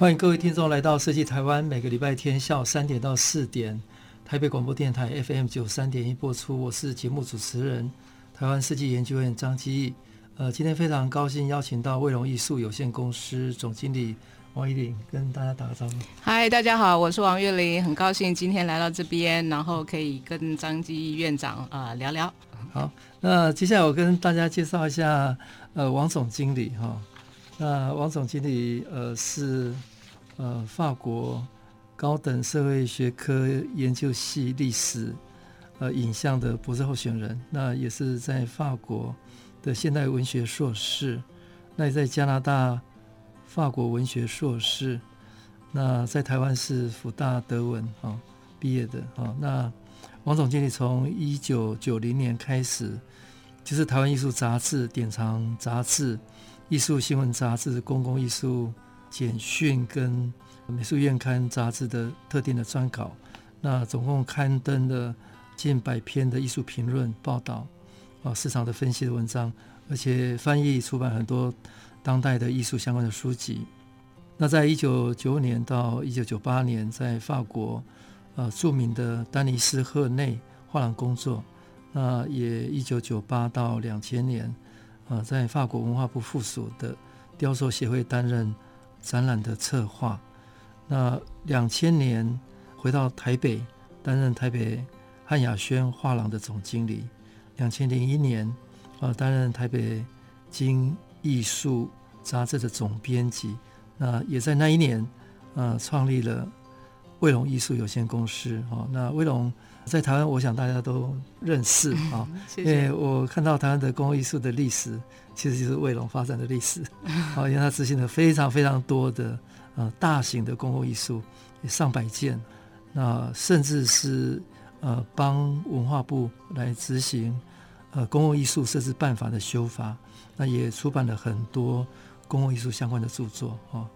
欢迎各位听众来到设计台湾，每个礼拜天下午三点到四点，台北广播电台 FM 九三点一播出。我是节目主持人，台湾设计研究院张基义。呃，今天非常高兴邀请到卫龙艺术有限公司总经理王玉玲跟大家打个招呼。嗨，大家好，我是王玉玲，很高兴今天来到这边，然后可以跟张基义院长啊、呃、聊聊。好，那接下来我跟大家介绍一下呃王总经理哈。那王总经理呃是。呃，法国高等社会学科研究系历史呃影像的博士候选人，那也是在法国的现代文学硕士，那也在加拿大法国文学硕士，那在台湾是辅大德文啊毕业的啊。那王总经理从一九九零年开始，就是台湾艺术杂志、典藏杂志、艺术新闻杂志、公共艺术。简讯跟美术院刊杂志的特定的专稿，那总共刊登了近百篇的艺术评论报道，啊，市场的分析的文章，而且翻译出版很多当代的艺术相关的书籍。那在一九九五年到一九九八年，在法国呃著名的丹尼斯赫内画廊工作，那也一九九八到两千年，呃，在法国文化部附属的雕塑协会担任。展览的策划，那两千年回到台北担任台北汉雅轩画廊的总经理，两千零一年呃担任台北今艺术杂志的总编辑，那也在那一年呃创立了卫龙艺术有限公司。哦，那卫龙。在台湾，我想大家都认识啊，因为我看到台湾的公共艺术的历史，其实就是卫龙发展的历史啊，因为他执行了非常非常多的呃大型的公共艺术，上百件，那甚至是呃帮文化部来执行呃公共艺术设置办法的修法，那也出版了很多公共艺术相关的著作啊。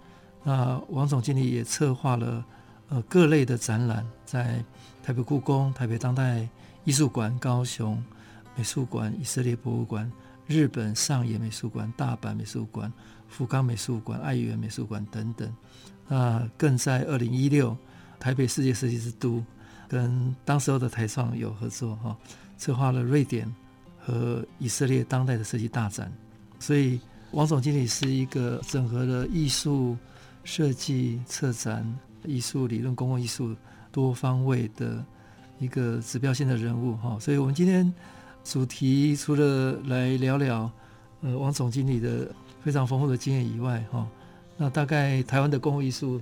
那王总经理也策划了呃各类的展览在。台北故宫、台北当代艺术馆、高雄美术馆、以色列博物馆、日本上野美术馆、大阪美术馆、福冈美术馆、爱媛美术馆等等。那更在二零一六台北世界设计之都，跟当时候的台创有合作哈，策划了瑞典和以色列当代的设计大展。所以王总经理是一个整合了艺术设计、策展、艺术理论、公共艺术。多方位的一个指标性的人物哈，所以我们今天主题除了来聊聊呃王总经理的非常丰富的经验以外哈，那大概台湾的公共艺术，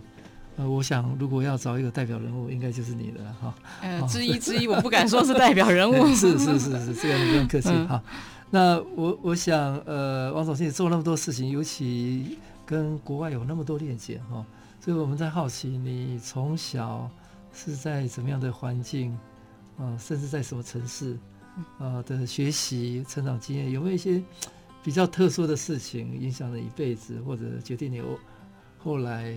呃，我想如果要找一个代表人物，应该就是你了哈。呃，之一之一，我不敢说是代表人物。是是是是，这个你不用客气哈。那我我想呃，王总经理做那么多事情，尤其跟国外有那么多链接哈，所以我们在好奇你从小。是在怎么样的环境，啊，甚至在什么城市，啊的学习成长经验，有没有一些比较特殊的事情影响了一辈子，或者决定你后后来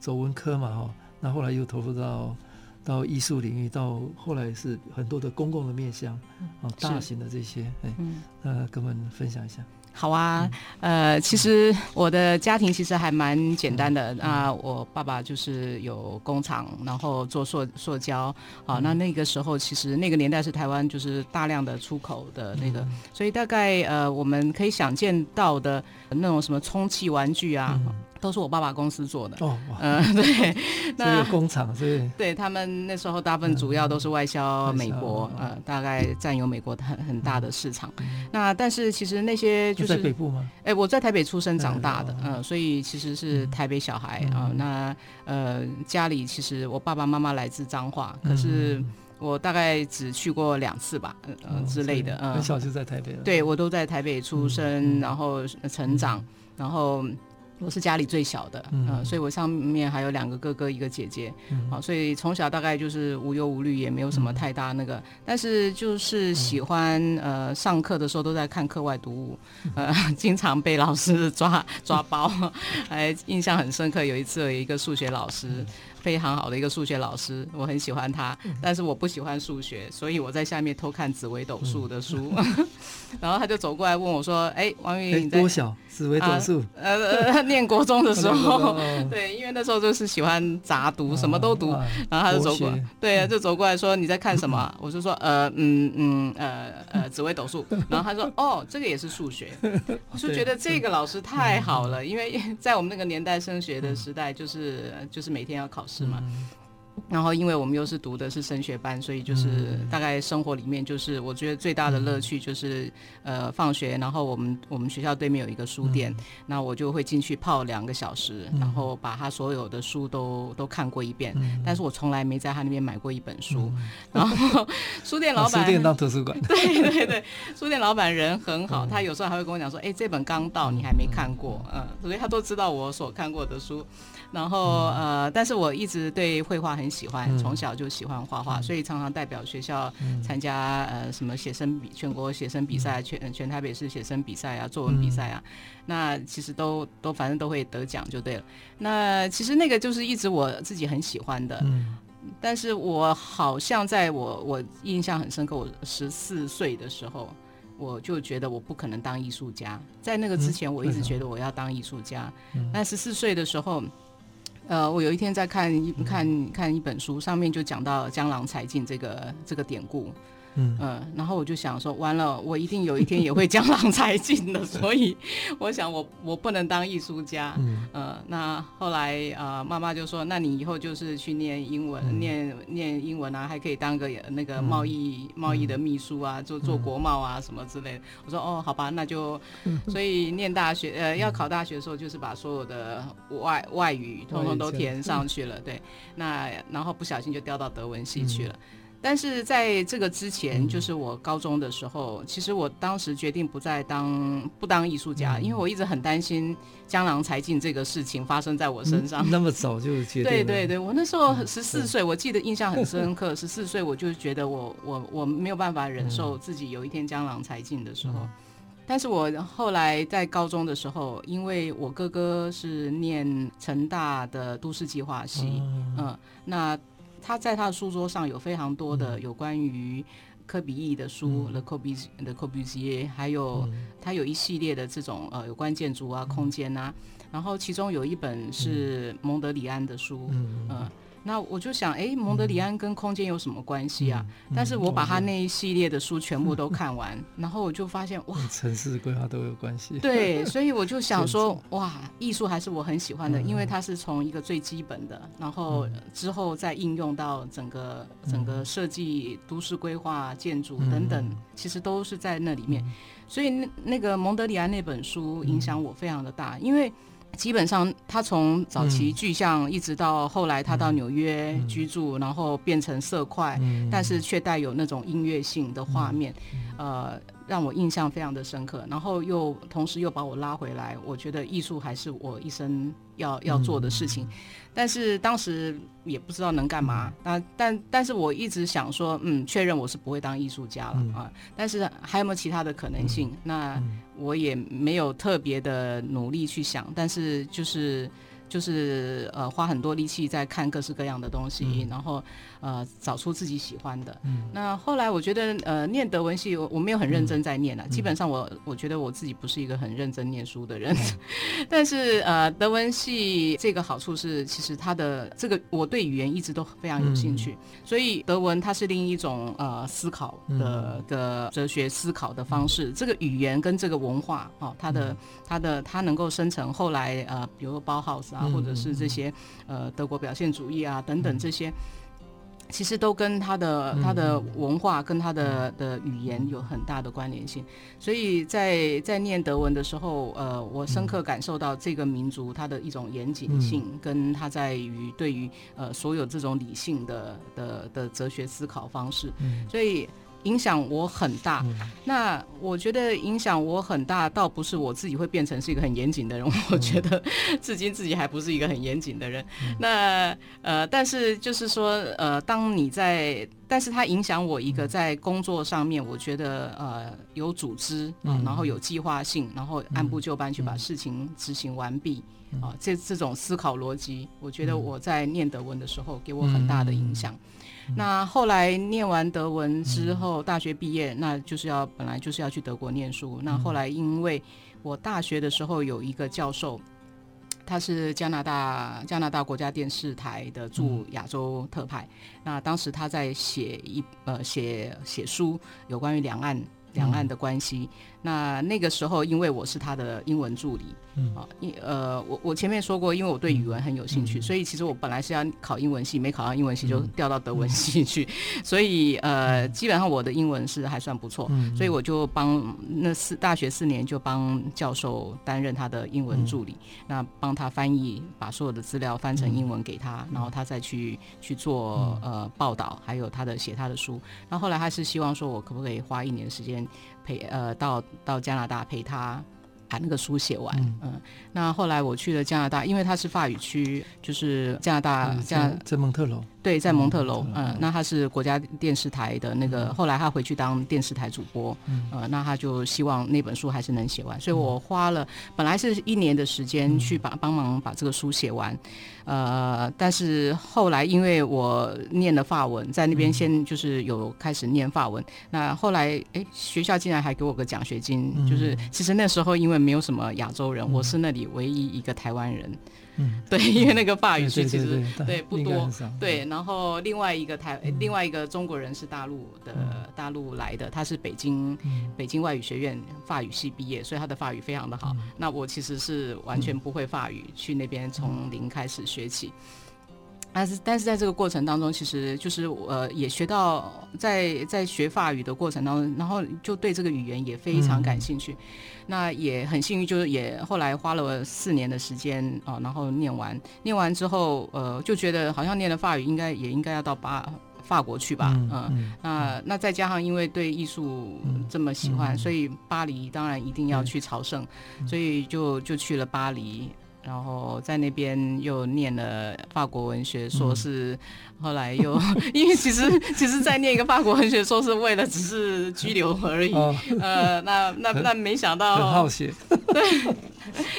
走文科嘛？哈，那后来又投入到到艺术领域，到后来是很多的公共的面向，啊，大型的这些，哎，那跟我们分享一下。好啊，呃，其实我的家庭其实还蛮简单的。那我爸爸就是有工厂，然后做塑塑胶。好，那那个时候其实那个年代是台湾就是大量的出口的那个，所以大概呃我们可以想见到的那种什么充气玩具啊。都是我爸爸公司做的哦，嗯，对，那个工厂是，对他们那时候大部分主要都是外销美国，呃，大概占有美国很很大的市场。那但是其实那些就是在北部吗？哎，我在台北出生长大的，嗯，所以其实是台北小孩啊。那呃，家里其实我爸爸妈妈来自彰化，可是我大概只去过两次吧，嗯之类的，嗯，很小就在台北了。对，我都在台北出生，然后成长，然后。我是家里最小的，嗯、呃，所以我上面还有两个哥哥，一个姐姐，嗯、好，所以从小大概就是无忧无虑，也没有什么太大那个，嗯、但是就是喜欢、嗯、呃上课的时候都在看课外读物，呃，经常被老师抓抓包，还 印象很深刻。有一次有一个数学老师。嗯非常好的一个数学老师，我很喜欢他，但是我不喜欢数学，所以我在下面偷看紫微斗数的书，嗯、然后他就走过来问我说：“哎、欸，王云，你在多小？紫微斗数？呃呃，念国中的时候 对，因为那时候就是喜欢杂读，什么都读，然后他就走过，对啊，就走过来说你在看什么？我就说呃嗯嗯呃呃紫微斗数，然后他说哦，这个也是数学，我就觉得这个老师太好了，因为在我们那个年代升学的时代，就是就是每天要考试。是吗？然后，因为我们又是读的是升学班，所以就是大概生活里面就是我觉得最大的乐趣就是，呃，放学，然后我们我们学校对面有一个书店，那我就会进去泡两个小时，然后把他所有的书都都看过一遍。但是我从来没在他那边买过一本书。然后书店老板，书店当图书馆。对对对，书店老板人很好，他有时候还会跟我讲说：“哎，这本刚到，你还没看过。”嗯，所以他都知道我所看过的书。然后呃，但是我一直对绘画很喜欢，从小就喜欢画画，所以常常代表学校参加呃什么写生比全国写生比赛，全全台北市写生比赛啊，作文比赛啊，那其实都都反正都会得奖就对了。那其实那个就是一直我自己很喜欢的，但是我好像在我我印象很深刻，我十四岁的时候，我就觉得我不可能当艺术家，在那个之前我一直觉得我要当艺术家，那十四岁的时候。呃，我有一天在看一看看一本书，上面就讲到江郎才尽这个这个典故。嗯、呃，然后我就想说，完了，我一定有一天也会江郎才尽的，所以我想我我不能当艺术家。嗯，呃，那后来啊，妈、呃、妈就说，那你以后就是去念英文，嗯、念念英文啊，还可以当个那个贸易、嗯、贸易的秘书啊，做做国贸啊什么之类的。我说哦，好吧，那就，所以念大学呃要考大学的时候，就是把所有的外外语通通都填上去了，对，那然后不小心就调到德文系去了。嗯但是在这个之前，就是我高中的时候，其实我当时决定不再当不当艺术家，因为我一直很担心江郎才尽这个事情发生在我身上。那么早就决定？对对对，我那时候十四岁，我记得印象很深刻。十四岁我就觉得我我我没有办法忍受自己有一天江郎才尽的时候。但是我后来在高中的时候，因为我哥哥是念成大的都市计划系，嗯，那。他在他的书桌上有非常多的有关于科比意的书，，The Le Corbusier，还有他有一系列的这种呃有关建筑啊、空间啊，然后其中有一本是蒙德里安的书，嗯。呃那我就想，哎，蒙德里安跟空间有什么关系啊？嗯、但是我把他那一系列的书全部都看完，嗯、然后我就发现，哇，城市规划都有关系。对，所以我就 想说，哇，艺术还是我很喜欢的，嗯、因为它是从一个最基本的，然后之后再应用到整个整个设计、都市规划、建筑等等，嗯、其实都是在那里面。所以那那个蒙德里安那本书影响我非常的大，因为。基本上，他从早期具象一直到后来，他到纽约居住，然后变成色块，但是却带有那种音乐性的画面，呃，让我印象非常的深刻。然后又同时又把我拉回来，我觉得艺术还是我一生要要做的事情。但是当时也不知道能干嘛，那但但是我一直想说，嗯，确认我是不会当艺术家了啊。但是还有没有其他的可能性？那我也没有特别的努力去想，但是就是。就是呃花很多力气在看各式各样的东西，嗯、然后呃找出自己喜欢的。嗯、那后来我觉得呃念德文系我我没有很认真在念了，嗯、基本上我我觉得我自己不是一个很认真念书的人。嗯、但是呃德文系这个好处是，其实它的这个我对语言一直都非常有兴趣，嗯、所以德文它是另一种呃思考的的哲学思考的方式。嗯、这个语言跟这个文化哦，它的、嗯、它的它能够生成后来呃比如说包豪斯。啊，或者是这些呃德国表现主义啊等等这些，其实都跟他的他的文化跟他的的语言有很大的关联性。所以在在念德文的时候，呃，我深刻感受到这个民族它的一种严谨性，跟它在于对于呃所有这种理性的的的哲学思考方式。所以。影响我很大。嗯、那我觉得影响我很大，倒不是我自己会变成是一个很严谨的人。嗯、我觉得至今自己还不是一个很严谨的人。嗯、那呃，但是就是说呃，当你在，但是它影响我一个在工作上面，我觉得呃有组织然后有计划性，然后按部就班去把事情执行完毕。嗯啊，这这种思考逻辑，我觉得我在念德文的时候给我很大的影响。嗯、那后来念完德文之后，大学毕业，那就是要本来就是要去德国念书。那后来因为我大学的时候有一个教授，他是加拿大加拿大国家电视台的驻亚洲特派。那当时他在写一呃写写书，有关于两岸两岸的关系。那那个时候，因为我是他的英文助理，啊，因呃，我我前面说过，因为我对语文很有兴趣，所以其实我本来是要考英文系，没考上英文系就调到德文系去，所以呃，基本上我的英文是还算不错，所以我就帮那四大学四年就帮教授担任他的英文助理，那帮他翻译，把所有的资料翻成英文给他，然后他再去去做呃报道，还有他的写他的书，那后来他是希望说我可不可以花一年时间。陪呃到到加拿大陪他把那个书写完，嗯，嗯，那后来我去了加拿大，因为他是法语区，就是加拿大、嗯、加在蒙特娄。对，在蒙特楼，嗯，那他是国家电视台的那个，后来他回去当电视台主播，嗯，呃，那他就希望那本书还是能写完，所以我花了本来是一年的时间去把帮忙把这个书写完，呃，但是后来因为我念了法文，在那边先就是有开始念法文，那后来哎，学校竟然还给我个奖学金，就是其实那时候因为没有什么亚洲人，我是那里唯一一个台湾人。嗯，对，因为那个法语区其实对，不多，对。然后另外一个台，嗯、另外一个中国人是大陆的，嗯、大陆来的，他是北京、嗯、北京外语学院法语系毕业，所以他的法语非常的好。嗯、那我其实是完全不会法语，嗯、去那边从零开始学起。但是，但是在这个过程当中，其实就是呃，也学到在在学法语的过程当中，然后就对这个语言也非常感兴趣。嗯、那也很幸运，就是也后来花了四年的时间啊、呃，然后念完，念完之后，呃，就觉得好像念了法语，应该也应该要到巴法国去吧，嗯，那那再加上因为对艺术这么喜欢，嗯、所以巴黎当然一定要去朝圣，嗯、所以就就去了巴黎。然后在那边又念了法国文学硕士，后来又因为其实其实在念一个法国文学硕士，为了只是拘留而已。呃，那那那没想到很好奇。对，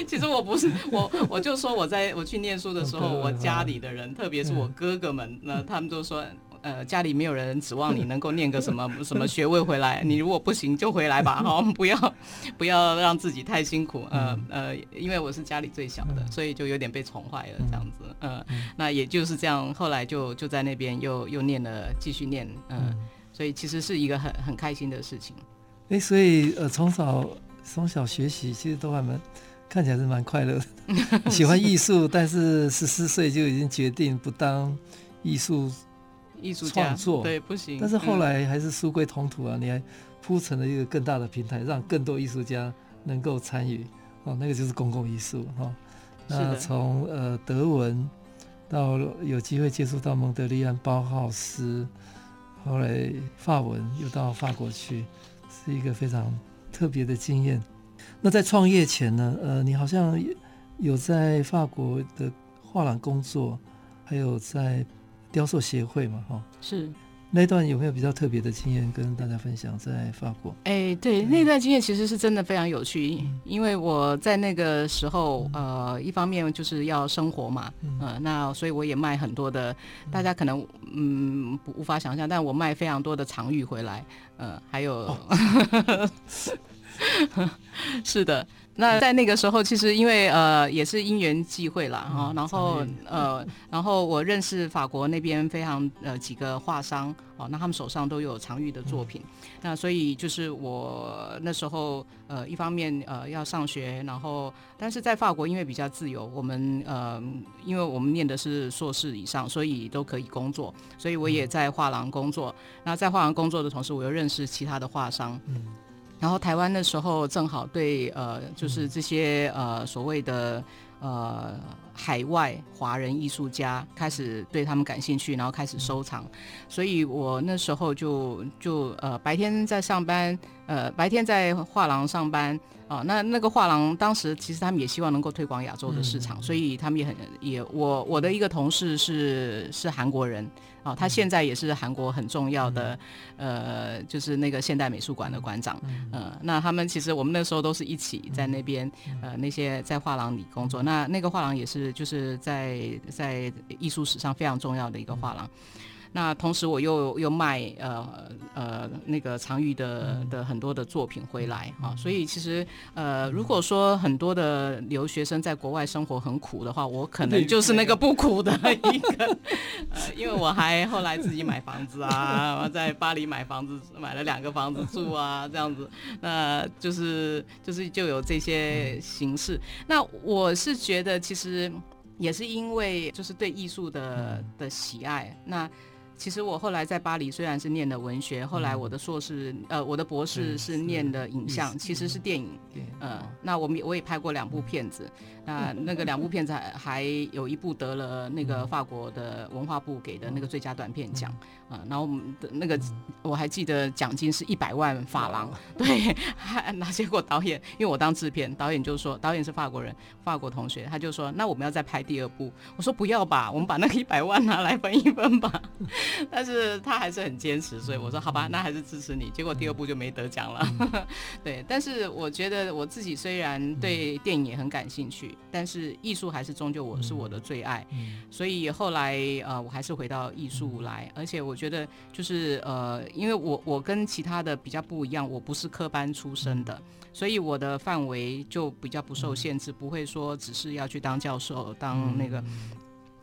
其实我不是我，我就说我在我去念书的时候，我家里的人，特别是我哥哥们，那他们都说。呃，家里没有人指望你能够念个什么 什么学位回来，你如果不行就回来吧，好，不要不要让自己太辛苦。呃呃，因为我是家里最小的，所以就有点被宠坏了这样子。呃，那也就是这样，后来就就在那边又又念了，继续念。嗯、呃，所以其实是一个很很开心的事情。哎，所以呃，从小从小学习其实都还蛮看起来是蛮快乐的，喜欢艺术，但是十四岁就已经决定不当艺术。艺术创作对不行，但是后来还是书归同土啊！嗯、你还铺成了一个更大的平台，让更多艺术家能够参与哦，那个就是公共艺术哈。那从呃德文到有机会接触到蒙德利安、包浩斯，后来法文又到法国去，是一个非常特别的经验。那在创业前呢，呃，你好像有在法国的画廊工作，还有在。雕塑协会嘛，哈，是。那段有没有比较特别的经验跟大家分享？在法国，哎、欸，对，那段经验其实是真的非常有趣，嗯、因为我在那个时候，呃，一方面就是要生活嘛，嗯、呃，那所以我也卖很多的，大家可能嗯无法想象，但我卖非常多的藏玉回来，呃，还有，哦、是的。那在那个时候，其实因为呃也是因缘际会啦，哈、嗯，然后呃，然后我认识法国那边非常呃几个画商，哦，那他们手上都有常玉的作品，嗯、那所以就是我那时候呃一方面呃要上学，然后但是在法国因为比较自由，我们呃因为我们念的是硕士以上，所以都可以工作，所以我也在画廊工作。嗯、那在画廊工作的同时，我又认识其他的画商。嗯然后台湾那时候正好对呃，就是这些呃所谓的呃海外华人艺术家开始对他们感兴趣，然后开始收藏。所以我那时候就就呃白天在上班，呃白天在画廊上班啊、呃。那那个画廊当时其实他们也希望能够推广亚洲的市场，所以他们也很也我我的一个同事是是韩国人。哦，他现在也是韩国很重要的，呃，就是那个现代美术馆的馆长，嗯、呃，那他们其实我们那时候都是一起在那边，呃，那些在画廊里工作，那那个画廊也是就是在在艺术史上非常重要的一个画廊。那同时我又又卖呃呃那个常玉的的很多的作品回来啊，所以其实呃如果说很多的留学生在国外生活很苦的话，我可能就是那个不苦的一个，呃，因为我还后来自己买房子啊，我在巴黎买房子，买了两个房子住啊，这样子，那就是就是就有这些形式。那我是觉得其实也是因为就是对艺术的的喜爱，那。其实我后来在巴黎虽然是念的文学，后来我的硕士，呃，我的博士是念的影像，其实是电影。嗯，那我们我也拍过两部片子，那那个两部片子还还有一部得了那个法国的文化部给的那个最佳短片奖。啊，然后我们的那个我还记得奖金是一百万法郎。对，还那结果导演，因为我当制片，导演就说，导演是法国人，法国同学，他就说，那我们要再拍第二部。我说不要吧，我们把那个一百万拿来分一分吧。但是他还是很坚持，所以我说好吧，那还是支持你。结果第二部就没得奖了。对，但是我觉得我自己虽然对电影也很感兴趣，但是艺术还是终究我是我的最爱。所以后来呃，我还是回到艺术来，而且我觉得就是呃，因为我我跟其他的比较不一样，我不是科班出身的，所以我的范围就比较不受限制，不会说只是要去当教授当那个。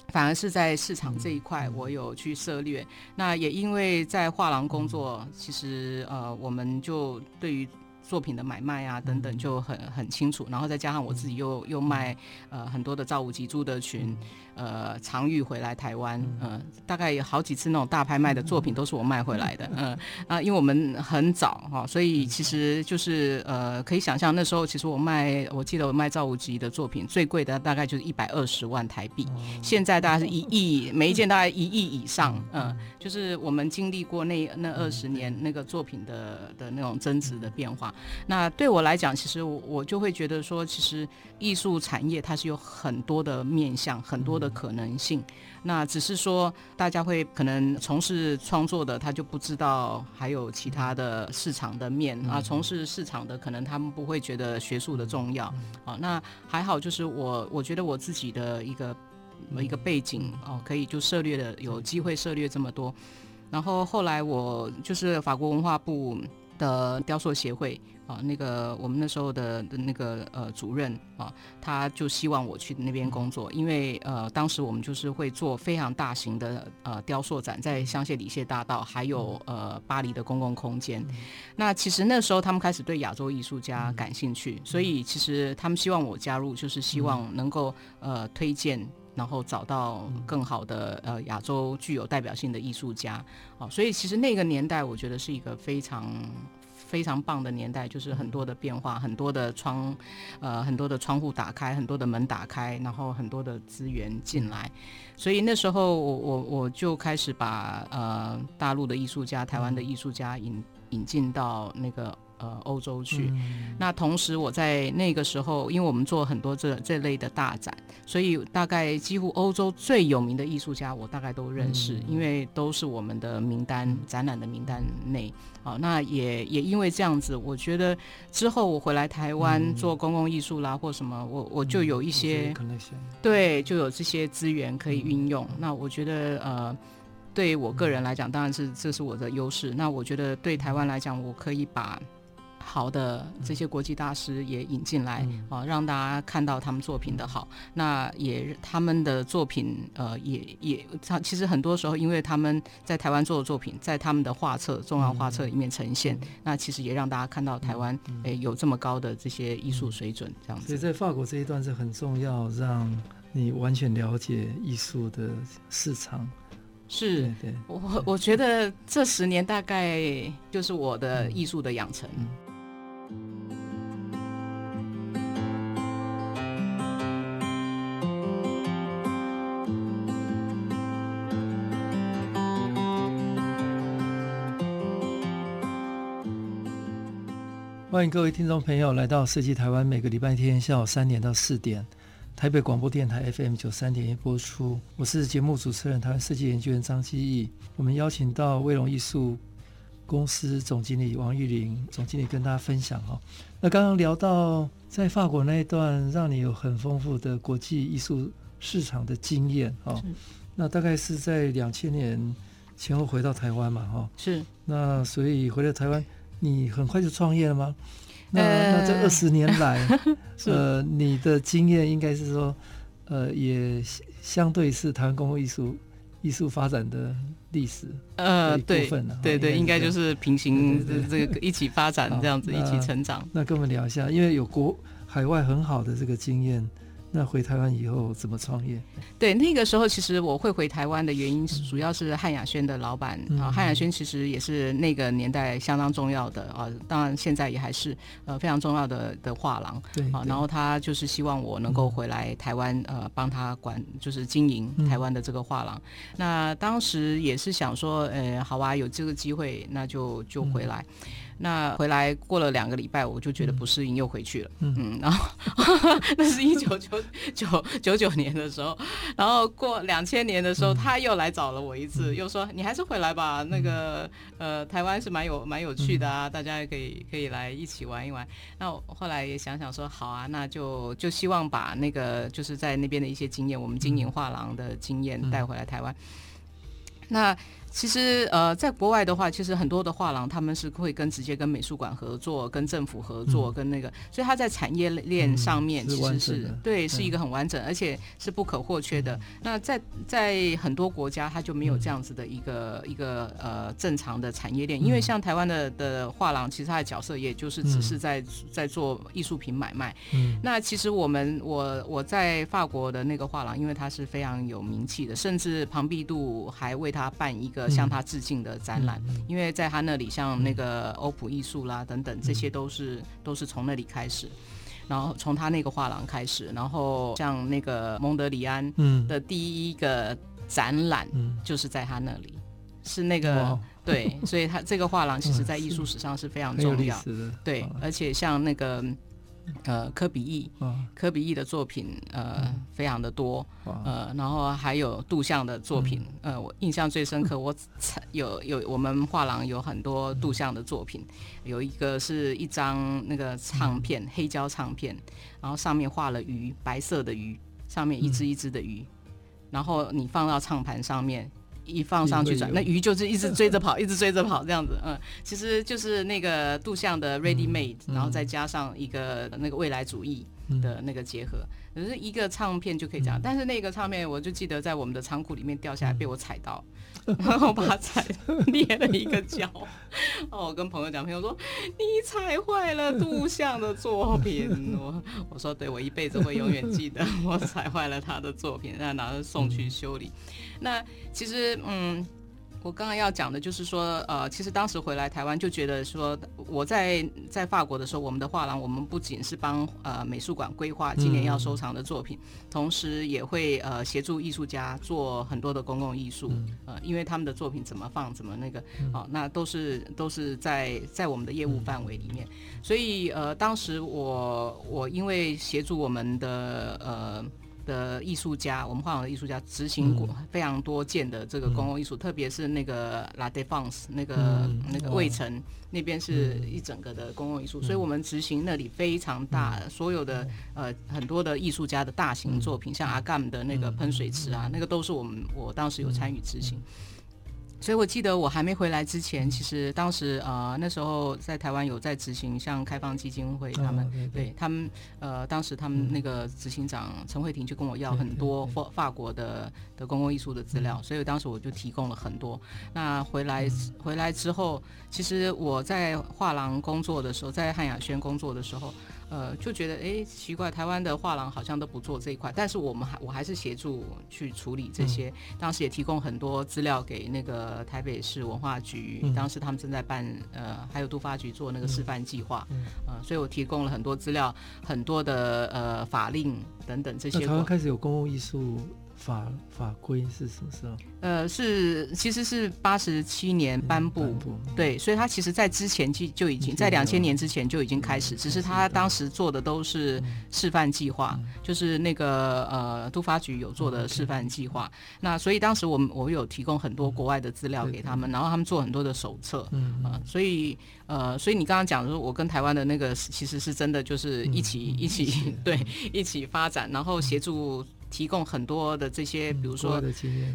反而是在市场这一块，我有去涉猎。那也因为在画廊工作，其实呃，我们就对于作品的买卖啊等等就很很清楚。然后再加上我自己又又卖呃很多的赵无极、朱德群。呃，常玉回来台湾，嗯、呃，大概有好几次那种大拍卖的作品都是我卖回来的，嗯、呃、啊，因为我们很早哈，所以其实就是呃，可以想象那时候其实我卖，我记得我卖赵无极的作品最贵的大概就是一百二十万台币，现在大概是一亿，每一件大概一亿以上，嗯、呃，就是我们经历过那那二十年那个作品的的那种增值的变化。那对我来讲，其实我我就会觉得说，其实艺术产业它是有很多的面向，很多的。可能性，那只是说大家会可能从事创作的，他就不知道还有其他的市场的面啊。从事市场的，可能他们不会觉得学术的重要啊。那还好，就是我我觉得我自己的一个一个背景哦，可以就涉猎的有机会涉猎这么多。然后后来我就是法国文化部的雕塑协会。啊，那个我们那时候的的那个呃主任啊，他就希望我去那边工作，因为呃当时我们就是会做非常大型的呃雕塑展，在香榭里谢大道，还有呃巴黎的公共空间。那其实那时候他们开始对亚洲艺术家感兴趣，所以其实他们希望我加入，就是希望能够呃推荐，然后找到更好的呃亚洲具有代表性的艺术家。哦，所以其实那个年代我觉得是一个非常。非常棒的年代，就是很多的变化，很多的窗，呃，很多的窗户打开，很多的门打开，然后很多的资源进来，所以那时候我我我就开始把呃大陆的艺术家、台湾的艺术家引引进到那个。呃，欧洲去。嗯、那同时，我在那个时候，因为我们做很多这这类的大展，所以大概几乎欧洲最有名的艺术家，我大概都认识，嗯、因为都是我们的名单展览的名单内。好，那也也因为这样子，我觉得之后我回来台湾做公共艺术啦，或什么，我我就有一些、嗯、对，就有这些资源可以运用。嗯、那我觉得呃，对于我个人来讲，当然是这是我的优势。那我觉得对台湾来讲，我可以把。好的，这些国际大师也引进来啊，让大家看到他们作品的好。那也他们的作品，呃，也也他其实很多时候，因为他们在台湾做的作品，在他们的画册、重要画册里面呈现，那其实也让大家看到台湾诶有这么高的这些艺术水准，这样子。所以在法国这一段是很重要，让你完全了解艺术的市场。是，对对我我觉得这十年大概就是我的艺术的养成。嗯欢迎各位听众朋友来到设计台湾，每个礼拜天下午三点到四点，台北广播电台 FM 九三点一播出。我是节目主持人，台湾设计研究员张基义。我们邀请到威龙艺术公司总经理王玉玲总经理跟大家分享哈。那刚刚聊到在法国那一段，让你有很丰富的国际艺术市场的经验哈。那大概是在两千年前后回到台湾嘛哈。是。那所以回到台湾。你很快就创业了吗？那那这二十年来，呃，你的经验应该是说，呃，也相对是台湾公共艺术艺术发展的历史的一部分了。呃，对对对，应该就是平行的这个一起发展这样子，一起成长。那跟我们聊一下，因为有国海外很好的这个经验。那回台湾以后怎么创业？对，那个时候其实我会回台湾的原因，主要是汉雅轩的老板、嗯、啊，汉雅轩其实也是那个年代相当重要的啊，当然现在也还是呃非常重要的的画廊。啊，然后他就是希望我能够回来台湾呃帮他管，就是经营台湾的这个画廊。嗯、那当时也是想说，呃，好啊，有这个机会，那就就回来。嗯那回来过了两个礼拜，我就觉得不适应，又回去了。嗯，嗯，然后 那是一九九九九九年的时候，然后过两千年的时候，他又来找了我一次，嗯、又说你还是回来吧。那个呃，台湾是蛮有蛮有趣的啊，大家也可以可以来一起玩一玩。那我后来也想想说，好啊，那就就希望把那个就是在那边的一些经验，我们经营画廊的经验带回来台湾。那。其实，呃，在国外的话，其实很多的画廊他们是会跟直接跟美术馆合作，跟政府合作，嗯、跟那个，所以它在产业链上面其实是、对，是一个很完整，而且是不可或缺的。嗯、那在在很多国家，它就没有这样子的一个、嗯、一个呃正常的产业链，因为像台湾的的画廊，其实它的角色也就是只是在、嗯、在做艺术品买卖。嗯。那其实我们我我在法国的那个画廊，因为它是非常有名气的，甚至庞毕度还为他办一个。向他致敬的展览，嗯、因为在他那里，像那个欧普艺术啦等等，这些都是、嗯、都是从那里开始，然后从他那个画廊开始，然后像那个蒙德里安的第一个展览，就是在他那里，嗯、是那个、哦、对，所以他这个画廊其实在艺术史上是非常 重要，对，而且像那个。呃，科比意，科比意的作品呃、嗯、非常的多，呃，然后还有杜象的作品，嗯、呃，我印象最深刻，我有有我们画廊有很多杜象的作品，有一个是一张那个唱片，黑胶唱片，然后上面画了鱼，白色的鱼，上面一只一只的鱼，然后你放到唱盘上面。一放上去转，那鱼就是一直追着跑，一直追着跑这样子。嗯，其实就是那个杜象的 ready made，嗯，然后再加上一个那个未来主义的那个结合，只是一个唱片就可以这样。但是那个唱片，我就记得在我们的仓库里面掉下来，被我踩到。然后把它踩裂了一个角，哦，我跟朋友讲，朋友说你踩坏了杜象的作品，我我说对，我一辈子会永远记得我踩坏了他的作品，让他拿着送去修理。那其实嗯。我刚刚要讲的就是说，呃，其实当时回来台湾就觉得说，我在在法国的时候，我们的画廊，我们不仅是帮呃美术馆规划今年要收藏的作品，嗯、同时也会呃协助艺术家做很多的公共艺术，嗯、呃，因为他们的作品怎么放怎么那个，好、那都是都是在在我们的业务范围里面，所以呃，当时我我因为协助我们的呃。的艺术家，我们画廊的艺术家执行过非常多件的这个公共艺术，嗯、特别是那个 La Défense 那个、嗯、那个卫城、哦、那边是一整个的公共艺术，嗯、所以我们执行那里非常大，嗯、所有的呃很多的艺术家的大型作品，嗯、像阿甘的那个喷水池啊，嗯、那个都是我们我当时有参与执行。所以我记得我还没回来之前，其实当时呃那时候在台湾有在执行，像开放基金会他们，对，对他们呃当时他们那个执行长陈慧婷就跟我要很多法法国的的公共艺术的资料，所以当时我就提供了很多。那回来回来之后，其实我在画廊工作的时候，在汉雅轩工作的时候。呃，就觉得哎，奇怪，台湾的画廊好像都不做这一块，但是我们还我还是协助去处理这些。嗯、当时也提供很多资料给那个台北市文化局，嗯、当时他们正在办呃，还有都发局做那个示范计划，嗯、呃，所以我提供了很多资料，很多的呃法令等等这些。台湾开始有公共艺术法法规是什么时候？呃，是其实是八十七年颁布，嗯、颁布。对，所以他其实在之前就就已经在两千年之前就已经开始，只是他当时做的都是示范计划，嗯、就是那个呃都发局有做的示范计划。嗯、那所以当时我们我有提供很多国外的资料给他们，嗯、然后他们做很多的手册，嗯啊、呃，所以呃，所以你刚刚讲说，我跟台湾的那个其实是真的就是一起、嗯、一起 对一起发展，然后协助。提供很多的这些，比如说，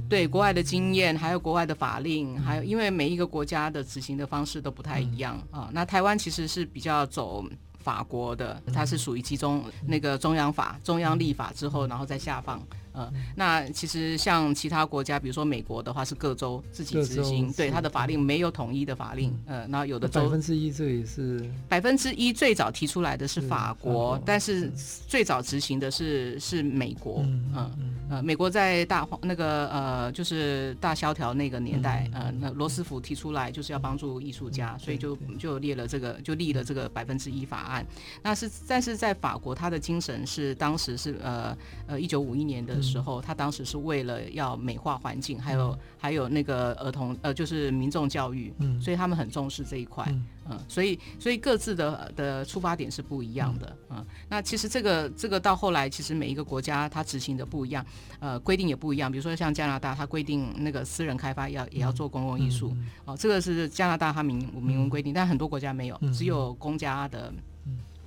对国外的经验，还有国外的法令，还有因为每一个国家的执行的方式都不太一样啊。那台湾其实是比较走法国的，它是属于集中那个中央法、中央立法之后，然后再下放。呃，那其实像其他国家，比如说美国的话，是各州自己执行，对它的法令没有统一的法令。呃，那有的州百分之一，这也是百分之一最早提出来的是法国，但是最早执行的是是美国。嗯呃，美国在大那个呃，就是大萧条那个年代，呃，那罗斯福提出来就是要帮助艺术家，所以就就列了这个，就立了这个百分之一法案。那是但是在法国，他的精神是当时是呃呃一九五一年的。时候，他当时是为了要美化环境，还有还有那个儿童呃，就是民众教育，嗯，所以他们很重视这一块，嗯，嗯，所以所以各自的的出发点是不一样的，嗯，那其实这个这个到后来，其实每一个国家它执行的不一样，呃，规定也不一样。比如说像加拿大，它规定那个私人开发要也要做公共艺术，哦，这个是加拿大它明明文规定，但很多国家没有，只有公家的。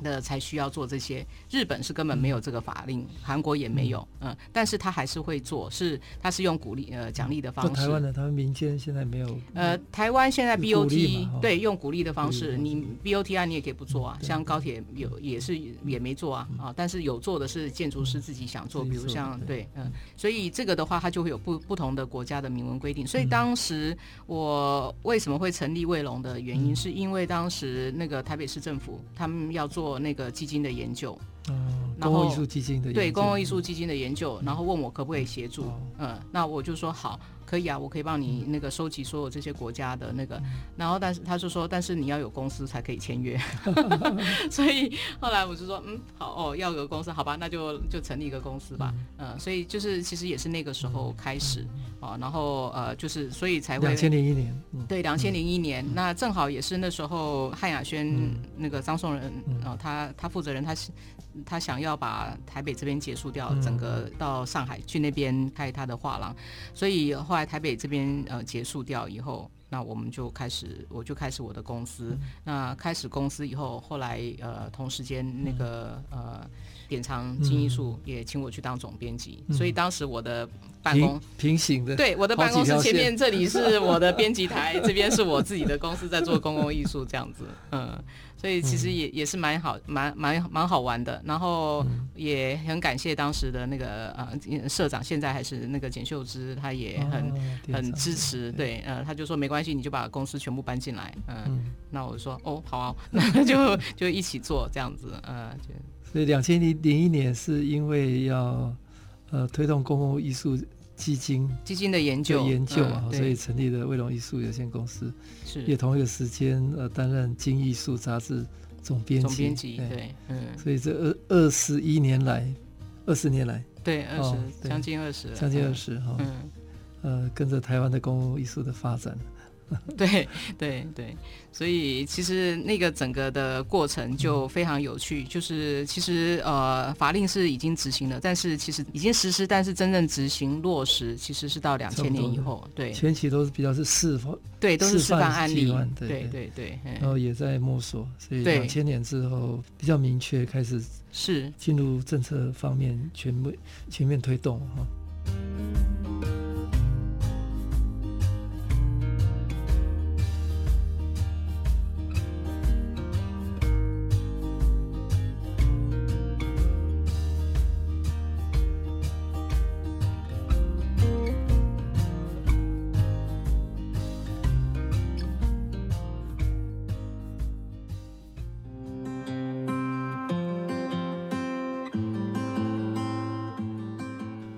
的才需要做这些，日本是根本没有这个法令，韩、嗯、国也没有，嗯，但是他还是会做，是他是用鼓励呃奖励的方式。台湾的他们民间现在没有，呃，台湾现在 BOT 对用鼓励的方式，你 BOT 啊你也可以不做啊，嗯、像高铁有也是也没做啊，啊，但是有做的是建筑师自己想做，嗯、比如像对，嗯，所以这个的话，它就会有不不同的国家的明文规定。所以当时我为什么会成立卫龙的原因，是因为当时那个台北市政府他们要做。那个基金的研究，嗯，公共艺术基金的对公共艺术基金的研究，然后问我可不可以协助，嗯，那我就说好。可以啊，我可以帮你那个收集所有这些国家的那个，嗯、然后但是他就说，但是你要有公司才可以签约，所以后来我就说，嗯，好哦，要有公司，好吧，那就就成立一个公司吧，嗯，嗯，所以就是其实也是那个时候开始啊，然后呃就是所以才会两千零一年，嗯、对，两千零一年，嗯、那正好也是那时候汉雅轩那个张颂仁啊，他他负责人他是他想要把台北这边结束掉，整个到上海去那边开他的画廊，所以后来。在台北这边呃结束掉以后，那我们就开始，我就开始我的公司。嗯、那开始公司以后，后来呃同时间那个、嗯、呃典藏金艺术也请我去当总编辑，嗯、所以当时我的办公平，平行的，对，我的办公室前面这里是 我的编辑台，这边是我自己的公司在做公共艺术这样子，嗯。所以其实也也是蛮好，蛮蛮蛮好玩的。然后也很感谢当时的那个呃社长，现在还是那个简秀芝，他也很很支持。对，呃，他就说没关系，你就把公司全部搬进来。嗯，那我说哦，好啊，那就就一起做这样子。呃，所以两千零零一年是因为要呃推动公共艺术。基金基金的研究研究啊，所以成立了卫龙艺术有限公司，是也同一个时间呃担任《金艺术》杂志总编辑。总编辑对，嗯，所以这二二十一年来，二十年来，对二十将近二十，将近二十哈，嗯，呃，跟着台湾的公共艺术的发展。对对对，所以其实那个整个的过程就非常有趣，就是其实呃法令是已经执行了，但是其实已经实施，但是真正执行落实其实是到两千年以后。对，前期都是比较是示范，对，都是示范案例。对对对对，然后也在摸索，所以两千年之后比较明确开始是进入政策方面全面全面推动哈。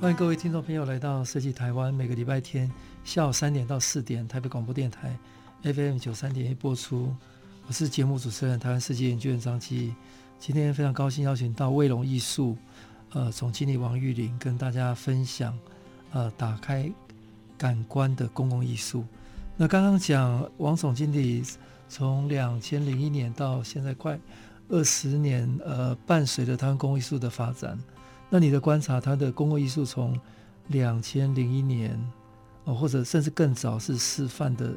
欢迎各位听众朋友来到设计台湾，每个礼拜天下午三点到四点，台北广播电台 FM 九三点一播出。我是节目主持人台湾设计研究员张基。今天非常高兴邀请到卫龙艺术呃总经理王玉麟跟大家分享呃打开感官的公共艺术。那刚刚讲王总经理从两千零一年到现在快二十年，呃，伴随着台湾公共艺术的发展。那你的观察，它的公共艺术从两千零一年，哦，或者甚至更早是示范的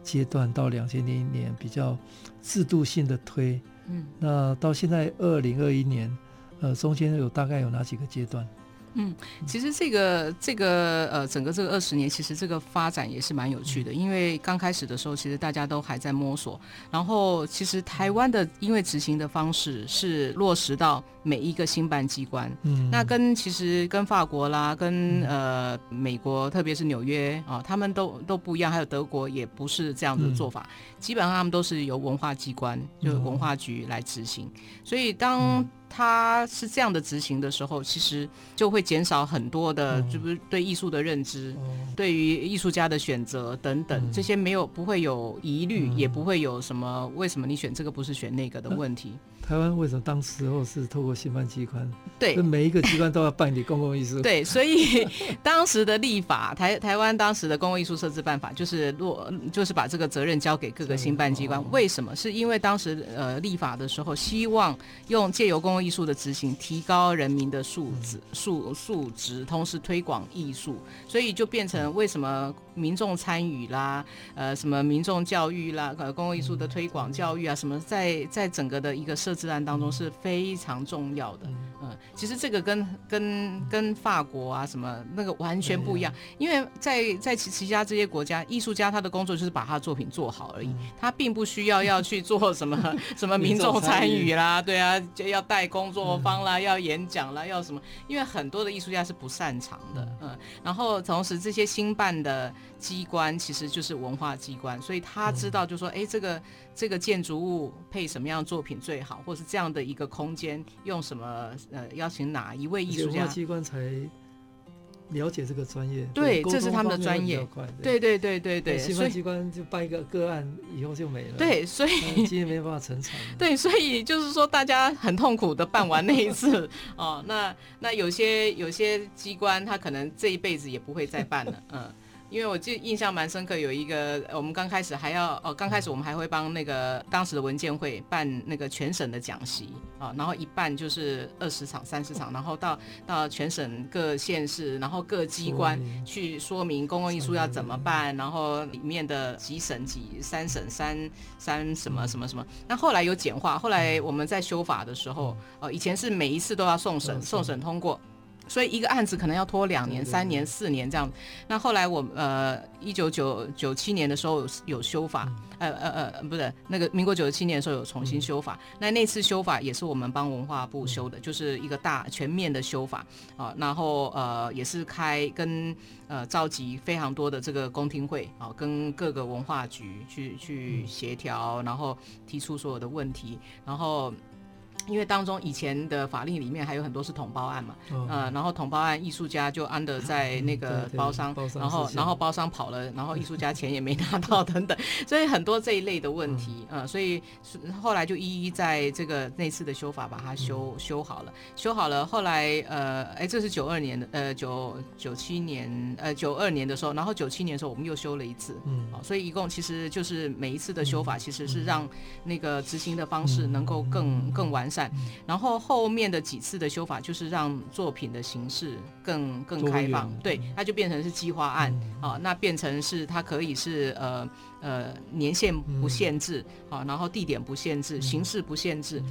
阶段，到两千零一年比较制度性的推，嗯，那到现在二零二一年，呃，中间有大概有哪几个阶段？嗯，其实这个这个呃，整个这个二十年，其实这个发展也是蛮有趣的。因为刚开始的时候，其实大家都还在摸索。然后，其实台湾的因为执行的方式是落实到每一个新办机关。嗯，那跟其实跟法国啦，跟呃美国，特别是纽约啊，他们都都不一样。还有德国也不是这样的做法。基本上他们都是由文化机关，就是文化局来执行。所以当他是这样的执行的时候，其实就会减少很多的，就不是对艺术的认知，对于艺术家的选择等等，这些没有不会有疑虑，也不会有什么为什么你选这个不是选那个的问题。台湾为什么当时候是透过新办机关？对，每一个机关都要办理公共艺术。对，所以 当时的立法，台台湾当时的公共艺术设置办法就是落，就是把这个责任交给各个新办机关。为什么？是因为当时呃立法的时候，希望用借由公共艺术的执行，提高人民的素质素素质，同时推广艺术，所以就变成为什么民众参与啦，呃，什么民众教育啦，呃，公共艺术的推广教育啊，什么在在整个的一个设置案当中是非常重要的。嗯，其实这个跟跟跟法国啊什么那个完全不一样，因为在在其其他这些国家，艺术家他的工作就是把他的作品做好而已，他并不需要要去做什么 什么民众参与啦，对啊，就要带工作坊啦，要演讲啦，要什么，因为很多的艺术家是不擅长的，嗯，然后同时这些新办的机关其实就是文化机关，所以他知道就说，哎，这个这个建筑物配什么样的作品最好，或是这样的一个空间用什么。呃，邀请哪一位艺术家？机关才了解这个专业。对，这是他们的专业。对对对对对，新闻机关就办一个个案，以后就没了。对，所以今天没办法成长。对，所以就是说，大家很痛苦的办完那一次 哦。那那有些有些机关，他可能这一辈子也不会再办了。嗯。因为我记印象蛮深刻，有一个我们刚开始还要哦，刚开始我们还会帮那个当时的文件会办那个全省的讲习啊，然后一办就是二十场、三十场，然后到到全省各县市，然后各机关去说明公共艺术要怎么办，然后里面的几省几三省三三什么什么什么。那后来有简化，后来我们在修法的时候，哦，以前是每一次都要送审，送审通过。所以一个案子可能要拖两年、三年、四年这样。那后来我呃，一九九九七年的时候有有修法，呃呃呃，不是那个民国九十七年的时候有重新修法。那那次修法也是我们帮文化部修的，就是一个大全面的修法啊。然后呃也是开跟呃召集非常多的这个公听会啊，跟各个文化局去去协调，然后提出所有的问题，然后。因为当中以前的法令里面还有很多是统包案嘛，嗯、呃，然后统包案艺术家就安得在那个包商，然后然后包商跑了，然后艺术家钱也没拿到等等，所以很多这一类的问题，嗯、呃，所以后来就一一在这个那次的修法把它修修好了，修好了，后来呃，哎，这是九二年的，呃，九九七年，呃，九二年的时候，然后九七年的时候我们又修了一次，嗯，所以一共其实就是每一次的修法其实是让那个执行的方式能够更更完善。然后后面的几次的修法，就是让作品的形式更更开放，对，它就变成是计划案啊，那变成是它可以是呃呃年限不限制啊，然后地点不限制，形式不限制。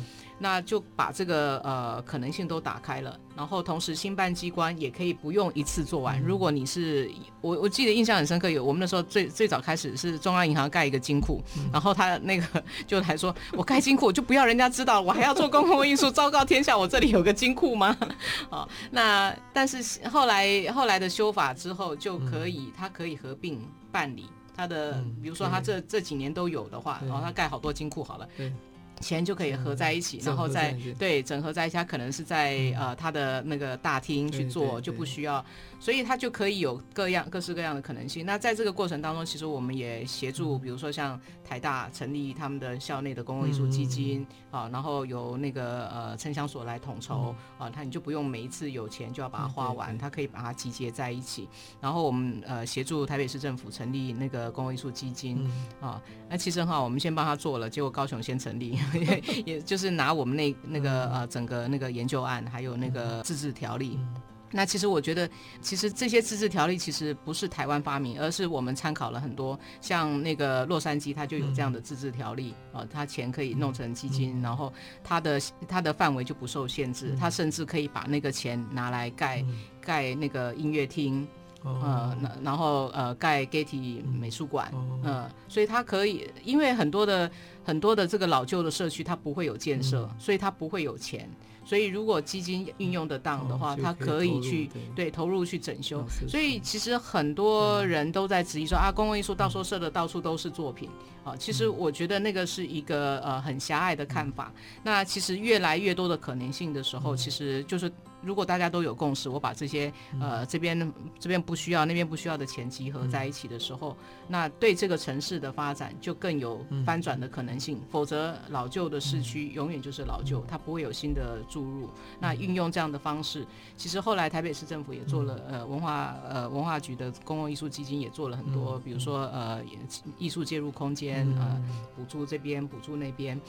那就把这个呃可能性都打开了，然后同时新办机关也可以不用一次做完。如果你是我我记得印象很深刻，有我们那时候最最早开始是中央银行盖一个金库，然后他那个就还说，我盖金库就不要人家知道，我还要做公共艺术，昭告天下我这里有个金库吗？啊，那但是后来后来的修法之后就可以，它可以合并办理它的，比如说他这这几年都有的话，然后他盖好多金库好了。钱就可以合在一起，嗯、然后再整对整合在一起，它可能是在、嗯、呃他的那个大厅去做，就不需要，所以它就可以有各样各式各样的可能性。那在这个过程当中，其实我们也协助，嗯、比如说像台大成立他们的校内的公共艺术基金、嗯、啊，然后由那个呃城乡所来统筹、嗯、啊，他你就不用每一次有钱就要把它花完，他可以把它集结在一起。然后我们呃协助台北市政府成立那个公共艺术基金、嗯、啊，那其实哈，我们先帮他做了，结果高雄先成立。也就是拿我们那那个呃整个那个研究案，还有那个自治条例。那其实我觉得，其实这些自治条例其实不是台湾发明，而是我们参考了很多，像那个洛杉矶，它就有这样的自治条例啊，它钱可以弄成基金，然后它的它的范围就不受限制，它甚至可以把那个钱拿来盖盖那个音乐厅。呃，那然后呃，盖 Getty 美术馆，嗯、呃，所以它可以，因为很多的很多的这个老旧的社区，它不会有建设，嗯、所以它不会有钱。所以，如果基金运用得当的话，它可以去对投入去整修。所以，其实很多人都在质疑说啊，公共艺术到时候设的到处都是作品啊。其实，我觉得那个是一个呃很狭隘的看法。那其实越来越多的可能性的时候，其实就是如果大家都有共识，我把这些呃这边这边不需要、那边不需要的钱集合在一起的时候，那对这个城市的发展就更有翻转的可能性。否则，老旧的市区永远就是老旧，它不会有新的。注入，那运用这样的方式，其实后来台北市政府也做了，呃，文化呃文化局的公共艺术基金也做了很多，比如说呃艺术介入空间，呃补助这边补助那边，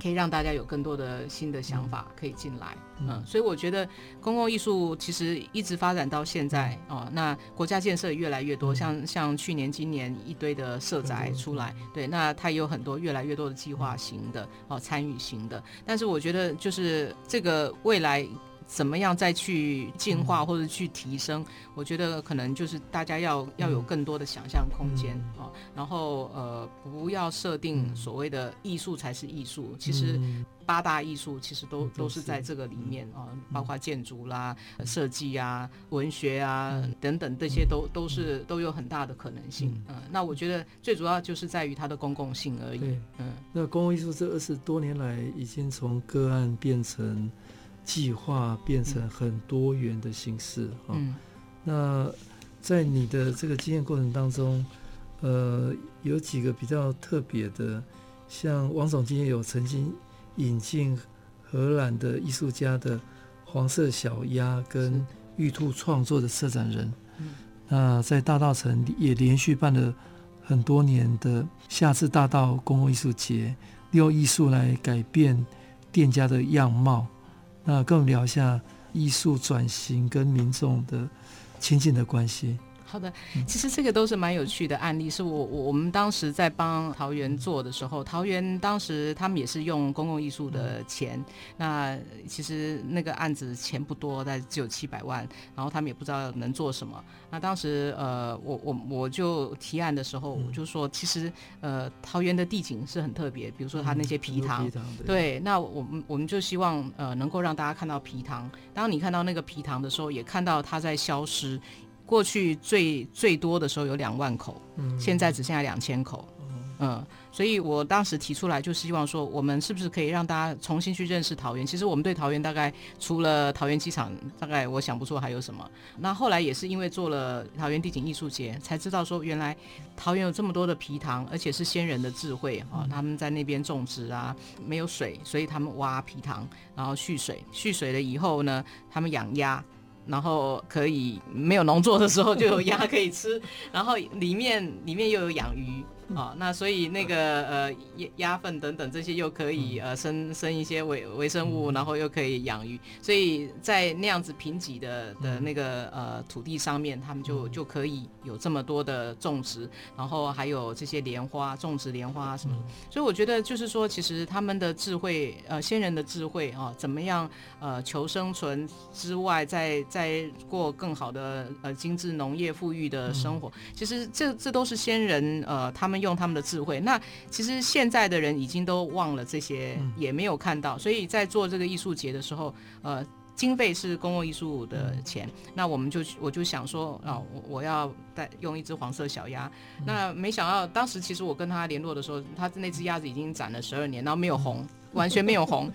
可以让大家有更多的新的想法可以进来，嗯，所以我觉得公共艺术其实一直发展到现在哦，那国家建设越来越多，像像去年今年一堆的社宅出来，对，那它也有很多越来越多的计划型的哦参与型的，但是我觉得就是这个未来。怎么样再去进化或者去提升？我觉得可能就是大家要要有更多的想象空间啊，然后呃不要设定所谓的艺术才是艺术，其实八大艺术其实都都是。在这个里面啊，包括建筑啦、设计啊、文学啊等等这些都都是都有很大的可能性。嗯，那我觉得最主要就是在于它的公共性而已。嗯，那公共艺术这二十多年来已经从个案变成。计划变成很多元的形式啊，嗯、那在你的这个经验过程当中，呃，有几个比较特别的，像王总今天有曾经引进荷兰的艺术家的黄色小鸭跟玉兔创作的策展人，是那在大道城也连续办了很多年的夏至大道公共艺术节，利用艺术来改变店家的样貌。那跟我们聊一下艺术转型跟民众的亲近的关系。好的，其实这个都是蛮有趣的案例，是我我我们当时在帮桃园做的时候，桃园当时他们也是用公共艺术的钱，那其实那个案子钱不多，但只有七百万，然后他们也不知道能做什么。那当时呃，我我我就提案的时候，我就说，其实呃，桃园的地景是很特别，比如说它那些皮塘，对，那我们我们就希望呃能够让大家看到皮塘，当你看到那个皮塘的时候，也看到它在消失。过去最最多的时候有两万口，嗯，现在只剩下两千口，嗯，所以我当时提出来就希望说，我们是不是可以让大家重新去认识桃园？其实我们对桃园大概除了桃园机场，大概我想不出还有什么。那后来也是因为做了桃园地景艺术节，才知道说原来桃园有这么多的皮塘，而且是先人的智慧啊，他们在那边种植啊，没有水，所以他们挖皮塘，然后蓄水，蓄水了以后呢，他们养鸭。然后可以没有农作的时候就有鸭可以吃，然后里面里面又有养鱼。啊、哦，那所以那个呃鸭鸭粪等等这些又可以呃生生一些微微生物，然后又可以养鱼，所以在那样子贫瘠的的那个呃土地上面，他们就就可以有这么多的种植，然后还有这些莲花种植莲花什么，所以我觉得就是说，其实他们的智慧呃先人的智慧啊、哦，怎么样呃求生存之外，再再过更好的呃精致农业富裕的生活，其实这这都是先人呃他们。用他们的智慧，那其实现在的人已经都忘了这些，也没有看到，所以在做这个艺术节的时候，呃，经费是公共艺术的钱，那我们就我就想说啊，我我要带用一只黄色小鸭，那没想到当时其实我跟他联络的时候，他那只鸭子已经展了十二年，然后没有红，完全没有红。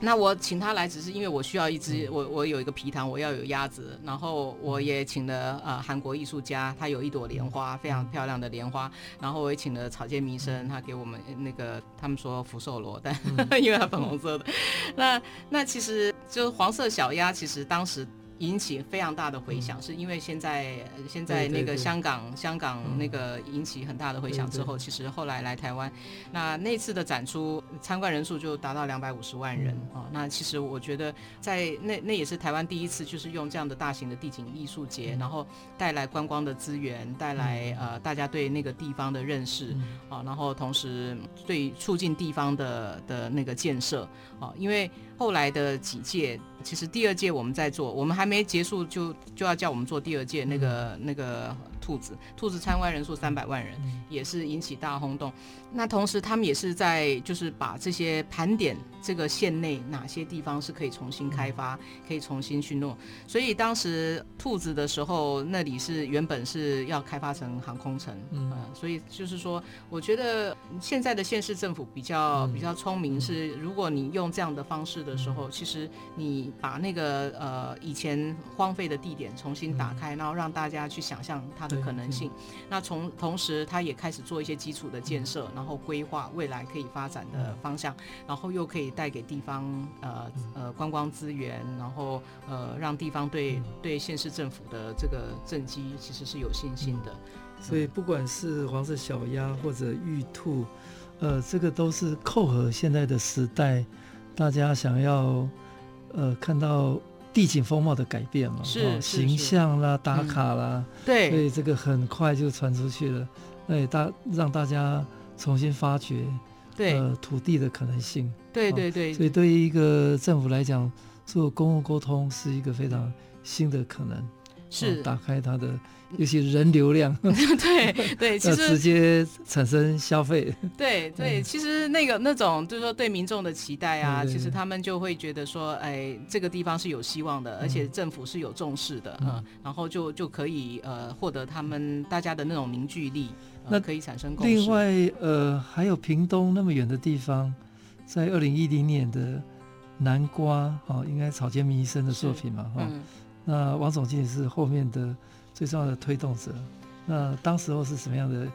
那我请他来，只是因为我需要一只，我我有一个皮塘，我要有鸭子，然后我也请了呃韩国艺术家，他有一朵莲花，非常漂亮的莲花，然后我也请了草间弥生，他给我们那个他们说福寿螺，但 因为它粉红色的，那那其实就是黄色小鸭，其实当时。引起非常大的回响，是因为现在现在那个香港香港那个引起很大的回响之后，其实后来来台湾，那那次的展出参观人数就达到两百五十万人哦。那其实我觉得在那那也是台湾第一次，就是用这样的大型的地景艺术节，然后带来观光的资源，带来呃大家对那个地方的认识啊，然后同时对促进地方的的那个建设啊，因为。后来的几届，其实第二届我们在做，我们还没结束就就要叫我们做第二届那个那个。兔子，兔子参观人数三百万人，也是引起大轰动。那同时，他们也是在就是把这些盘点这个县内哪些地方是可以重新开发，可以重新去弄。所以当时兔子的时候，那里是原本是要开发成航空城，嗯，所以就是说，我觉得现在的县市政府比较比较聪明，是如果你用这样的方式的时候，其实你把那个呃以前荒废的地点重新打开，然后让大家去想象它的。可能性，那从同时，他也开始做一些基础的建设，然后规划未来可以发展的方向，然后又可以带给地方呃呃观光资源，然后呃让地方对对县市政府的这个政绩其实是有信心的。所以不管是黄色小鸭或者玉兔，呃，这个都是扣合现在的时代，大家想要呃看到。地景风貌的改变嘛，是，哦、形象啦、打卡啦，嗯、对，所以这个很快就传出去了，那也大让大家重新发掘，对，呃，土地的可能性，对对对，所以对于一个政府来讲，做公共沟通是一个非常新的可能，是打开它的。尤其人流量，对 对，其实直接产生消费。对对，其实那个那种就是说对民众的期待啊，其实他们就会觉得说，哎，这个地方是有希望的，而且政府是有重视的嗯，然后就就可以呃获得他们大家的那种凝聚力，那可以产生共识。另外呃，还有屏东那么远的地方，在二零一零年的南瓜，哦，应该草间弥生的作品嘛，哈，那王总经理是后面的。最重要的推动者，那当时候是什么样的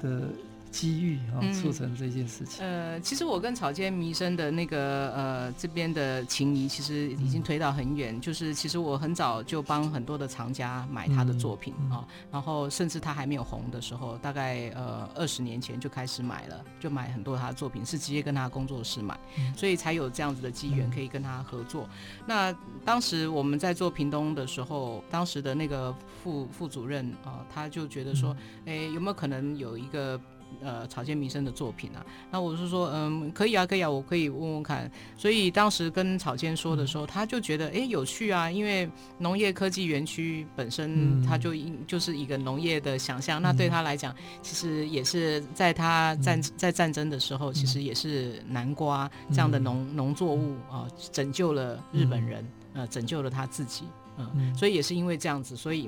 的机遇啊，促成这件事情？嗯、呃，其实我跟草间弥生的那个呃这边的情谊，其实已经推到很远。嗯、就是其实我很早就帮很多的藏家买他的作品啊、嗯嗯哦，然后甚至他还没有红的时候，大概呃二十年前就开始买了，就买很多他的作品，是直接跟他工作室买，嗯、所以才有这样子的机缘可以跟他合作。嗯、那当时我们在做屏东的时候，当时的那个。副副主任啊，他就觉得说，哎，有没有可能有一个呃草间弥生的作品啊？那我是说，嗯，可以啊，可以啊，我可以问问看。所以当时跟草间说的时候，他就觉得，哎，有趣啊，因为农业科技园区本身，他就就是一个农业的想象。那对他来讲，其实也是在他战在战争的时候，其实也是南瓜这样的农农作物啊，拯救了日本人，呃，拯救了他自己。嗯，所以也是因为这样子，所以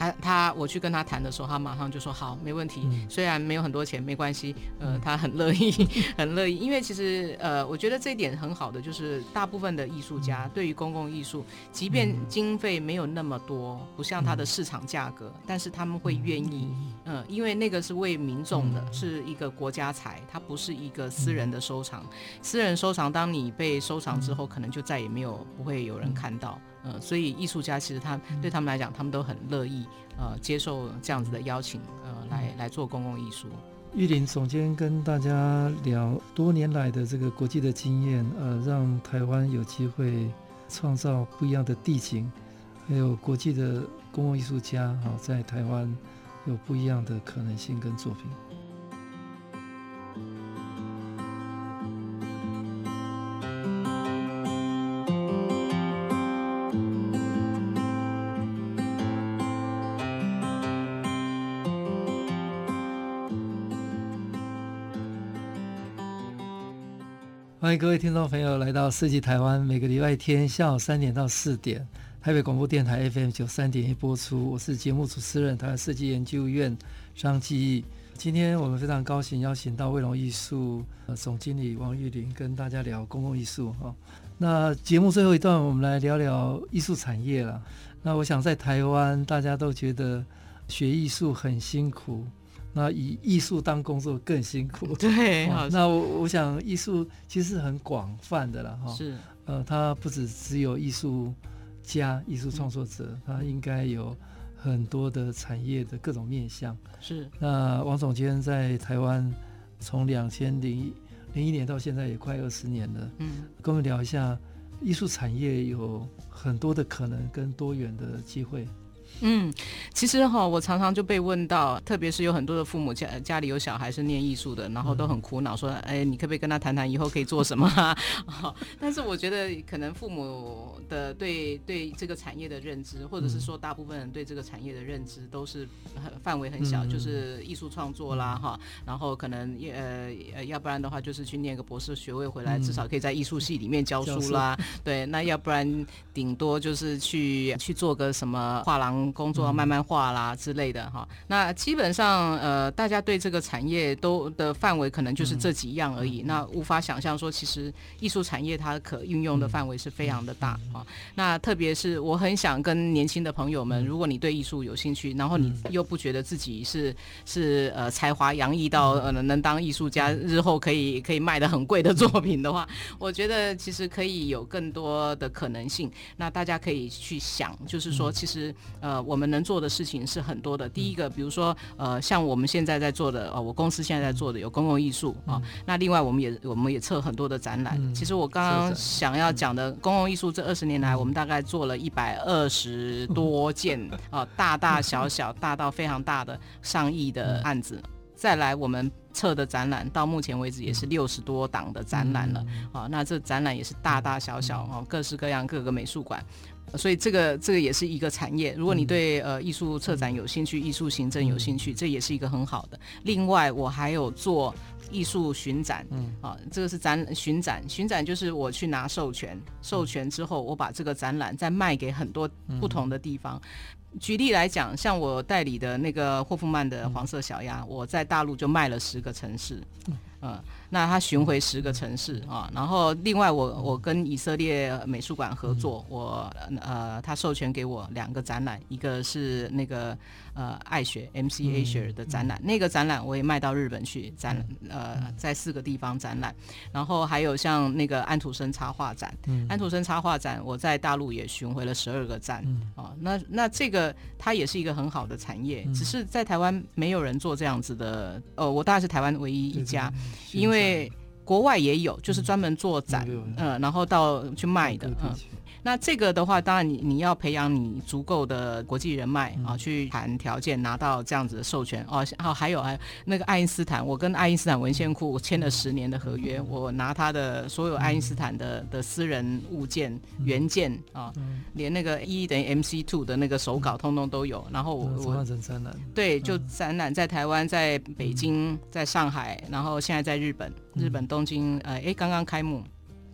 他他我去跟他谈的时候，他马上就说好，没问题。虽然没有很多钱，没关系。呃，他很乐意，很乐意。因为其实呃，我觉得这一点很好的，就是大部分的艺术家对于公共艺术，即便经费没有那么多，不像他的市场价格，但是他们会愿意。嗯，因为那个是为民众的，是一个国家财，它不是一个私人的收藏。私人收藏，当你被收藏之后，可能就再也没有不会有人看到。呃，所以艺术家其实他对他们来讲，他们都很乐意呃接受这样子的邀请，呃，来来做公共艺术。玉林总监跟大家聊多年来的这个国际的经验，呃，让台湾有机会创造不一样的地景，还有国际的公共艺术家哈，在台湾有不一样的可能性跟作品。欢迎各位听众朋友来到设计台湾，每个礼拜天下午三点到四点，台北广播电台 FM 九三点一播出。我是节目主持人，台湾设计研究院张继义。今天我们非常高兴邀请到卫龙艺术总经理王玉麟跟大家聊公共艺术哈。那节目最后一段，我们来聊聊艺术产业了。那我想在台湾，大家都觉得学艺术很辛苦。那以艺术当工作更辛苦，对。那我我想艺术其实是很广泛的了哈，是。呃，它不只只有艺术家、艺术创作者，它应该有很多的产业的各种面向。是。那王总监在台湾从两千零零一年到现在也快二十年了，嗯，跟我们聊一下艺术产业有很多的可能跟多元的机会。嗯，其实哈，我常常就被问到，特别是有很多的父母家家里有小孩是念艺术的，然后都很苦恼，说，哎，你可不可以跟他谈谈以后可以做什么 啊？但是我觉得可能父母的对对这个产业的认知，或者是说大部分人对这个产业的认知都是很范围很小，就是艺术创作啦哈，然后可能呃呃，要不然的话就是去念个博士学位回来，至少可以在艺术系里面教书啦，对，那要不然顶多就是去去做个什么画廊。工作慢慢化啦之类的哈，那基本上呃，大家对这个产业都的范围可能就是这几样而已。那无法想象说，其实艺术产业它可运用的范围是非常的大啊。那特别是我很想跟年轻的朋友们，如果你对艺术有兴趣，然后你又不觉得自己是是呃才华洋溢到呃能当艺术家，日后可以可以卖的很贵的作品的话，我觉得其实可以有更多的可能性。那大家可以去想，就是说其实呃。呃，我们能做的事情是很多的。第一个，比如说，呃，像我们现在在做的，呃，我公司现在在做的有公共艺术啊。那另外，我们也我们也测很多的展览。其实我刚刚想要讲的公共艺术，这二十年来，我们大概做了一百二十多件啊，大大小小，大到非常大的上亿的案子。再来，我们测的展览到目前为止也是六十多档的展览了啊。那这展览也是大大小小哦，各式各样，各个美术馆。所以这个这个也是一个产业。如果你对呃艺术策展有兴趣，艺术行政有兴趣，这也是一个很好的。另外，我还有做艺术巡展，嗯，啊，这个是展巡展，巡展就是我去拿授权，授权之后我把这个展览再卖给很多不同的地方。举例来讲，像我代理的那个霍夫曼的黄色小鸭，我在大陆就卖了十个城市，嗯。那他巡回十个城市啊，然后另外我我跟以色列美术馆合作，我呃他授权给我两个展览，一个是那个呃爱学 MC Asia 的展览，那个展览我也卖到日本去展，呃在四个地方展览，然后还有像那个安徒生插画展，安徒生插画展我在大陆也巡回了十二个站哦，那那这个它也是一个很好的产业，只是在台湾没有人做这样子的，呃我大概是台湾唯一一家，因为。国外也有，就是专门做展，嗯，嗯，然后到去卖的，嗯。那这个的话，当然你你要培养你足够的国际人脉啊，去谈条件拿到这样子的授权。哦。好，还有还有那个爱因斯坦，我跟爱因斯坦文献库签了十年的合约，我拿他的所有爱因斯坦的的私人物件原件啊，连那个 E 等于 MC two 的那个手稿通通都有。然后我我对，就展览在台湾，在北京，在上海，然后现在在日本，日本东京，呃，哎，刚刚开幕。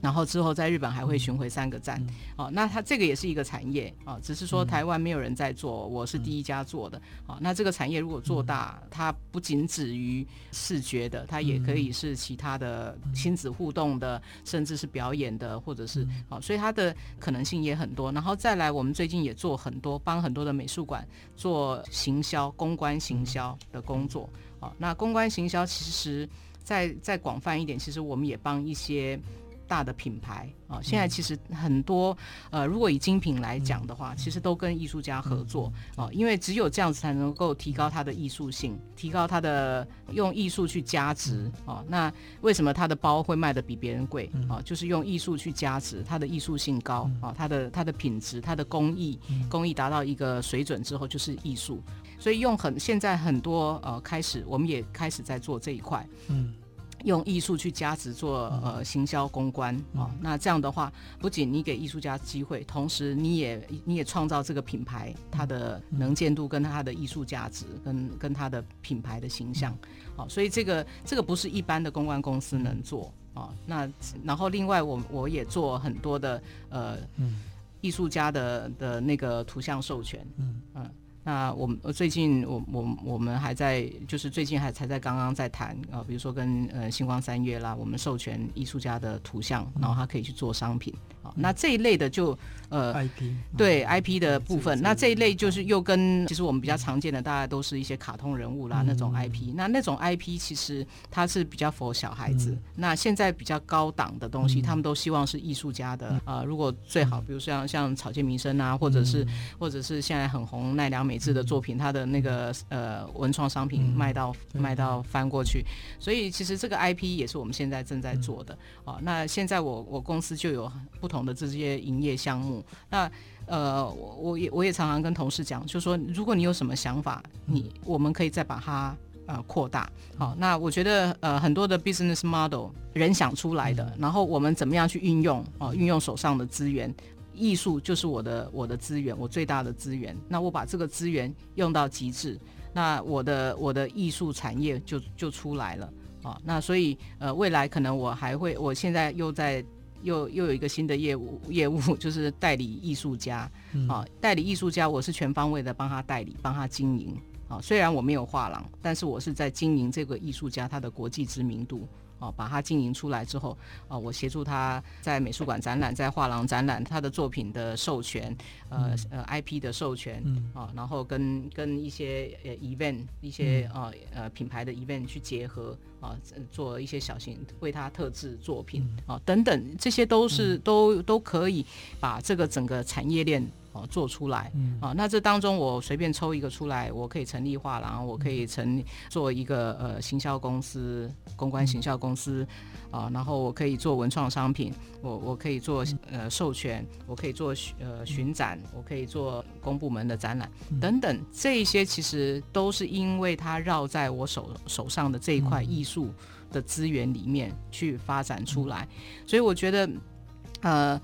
然后之后在日本还会巡回三个站，哦，那它这个也是一个产业啊，只是说台湾没有人在做，我是第一家做的，啊，那这个产业如果做大，它不仅止于视觉的，它也可以是其他的亲子互动的，甚至是表演的，或者是哦，所以它的可能性也很多。然后再来，我们最近也做很多，帮很多的美术馆做行销、公关行销的工作，哦，那公关行销其实再再广泛一点，其实我们也帮一些。大的品牌啊，现在其实很多呃，如果以精品来讲的话，其实都跟艺术家合作啊，因为只有这样子才能够提高它的艺术性，提高它的用艺术去加值啊。那为什么它的包会卖的比别人贵啊？就是用艺术去加值，它的艺术性高啊，它的它的品质，它的工艺工艺达到一个水准之后就是艺术。所以用很现在很多呃开始，我们也开始在做这一块，嗯。用艺术去加持做呃行销公关啊、哦，那这样的话，不仅你给艺术家机会，同时你也你也创造这个品牌它的能见度跟它的艺术价值跟跟它的品牌的形象，好、哦，所以这个这个不是一般的公关公司能做哦，那然后另外我我也做很多的呃，嗯，艺术家的的那个图像授权，嗯。嗯。那我们最近我我我们还在就是最近还才在刚刚在谈啊，比如说跟呃星光三月啦，我们授权艺术家的图像，然后他可以去做商品。那这一类的就呃 IP 对 IP 的部分，那这一类就是又跟其实我们比较常见的，大家都是一些卡通人物啦那种 IP。那那种 IP 其实它是比较 for 小孩子。那现在比较高档的东西，他们都希望是艺术家的啊。如果最好，比如像像草间弥生啊，或者是或者是现在很红奈良美。智的作品，他的那个呃文创商品卖到卖到翻过去，所以其实这个 IP 也是我们现在正在做的啊。那现在我我公司就有不同的这些营业项目。那呃，我我也我也常常跟同事讲，就说如果你有什么想法，你我们可以再把它呃扩大。好，那我觉得呃很多的 business model 人想出来的，然后我们怎么样去运用啊？运用手上的资源。艺术就是我的我的资源，我最大的资源。那我把这个资源用到极致，那我的我的艺术产业就就出来了啊。那所以呃，未来可能我还会，我现在又在又又有一个新的业务业务，就是代理艺术家啊。代理艺术家，我是全方位的帮他代理，帮他经营啊。虽然我没有画廊，但是我是在经营这个艺术家他的国际知名度。哦，把它经营出来之后，啊，我协助他在美术馆展览，在画廊展览，他的作品的授权，呃呃，IP 的授权，啊，然后跟跟一些呃 event，一些呃呃品牌的 event 去结合，啊，做一些小型为他特制作品，啊，等等，这些都是都都可以把这个整个产业链。做出来，啊，那这当中我随便抽一个出来，我可以成立画廊，我可以成做一个呃行销公司、公关行销公司，啊，然后我可以做文创商品，我我可以做呃授权，我可以做呃巡展，我可以做公部门的展览等等，这一些其实都是因为它绕在我手手上的这一块艺术的资源里面去发展出来，所以我觉得，呃。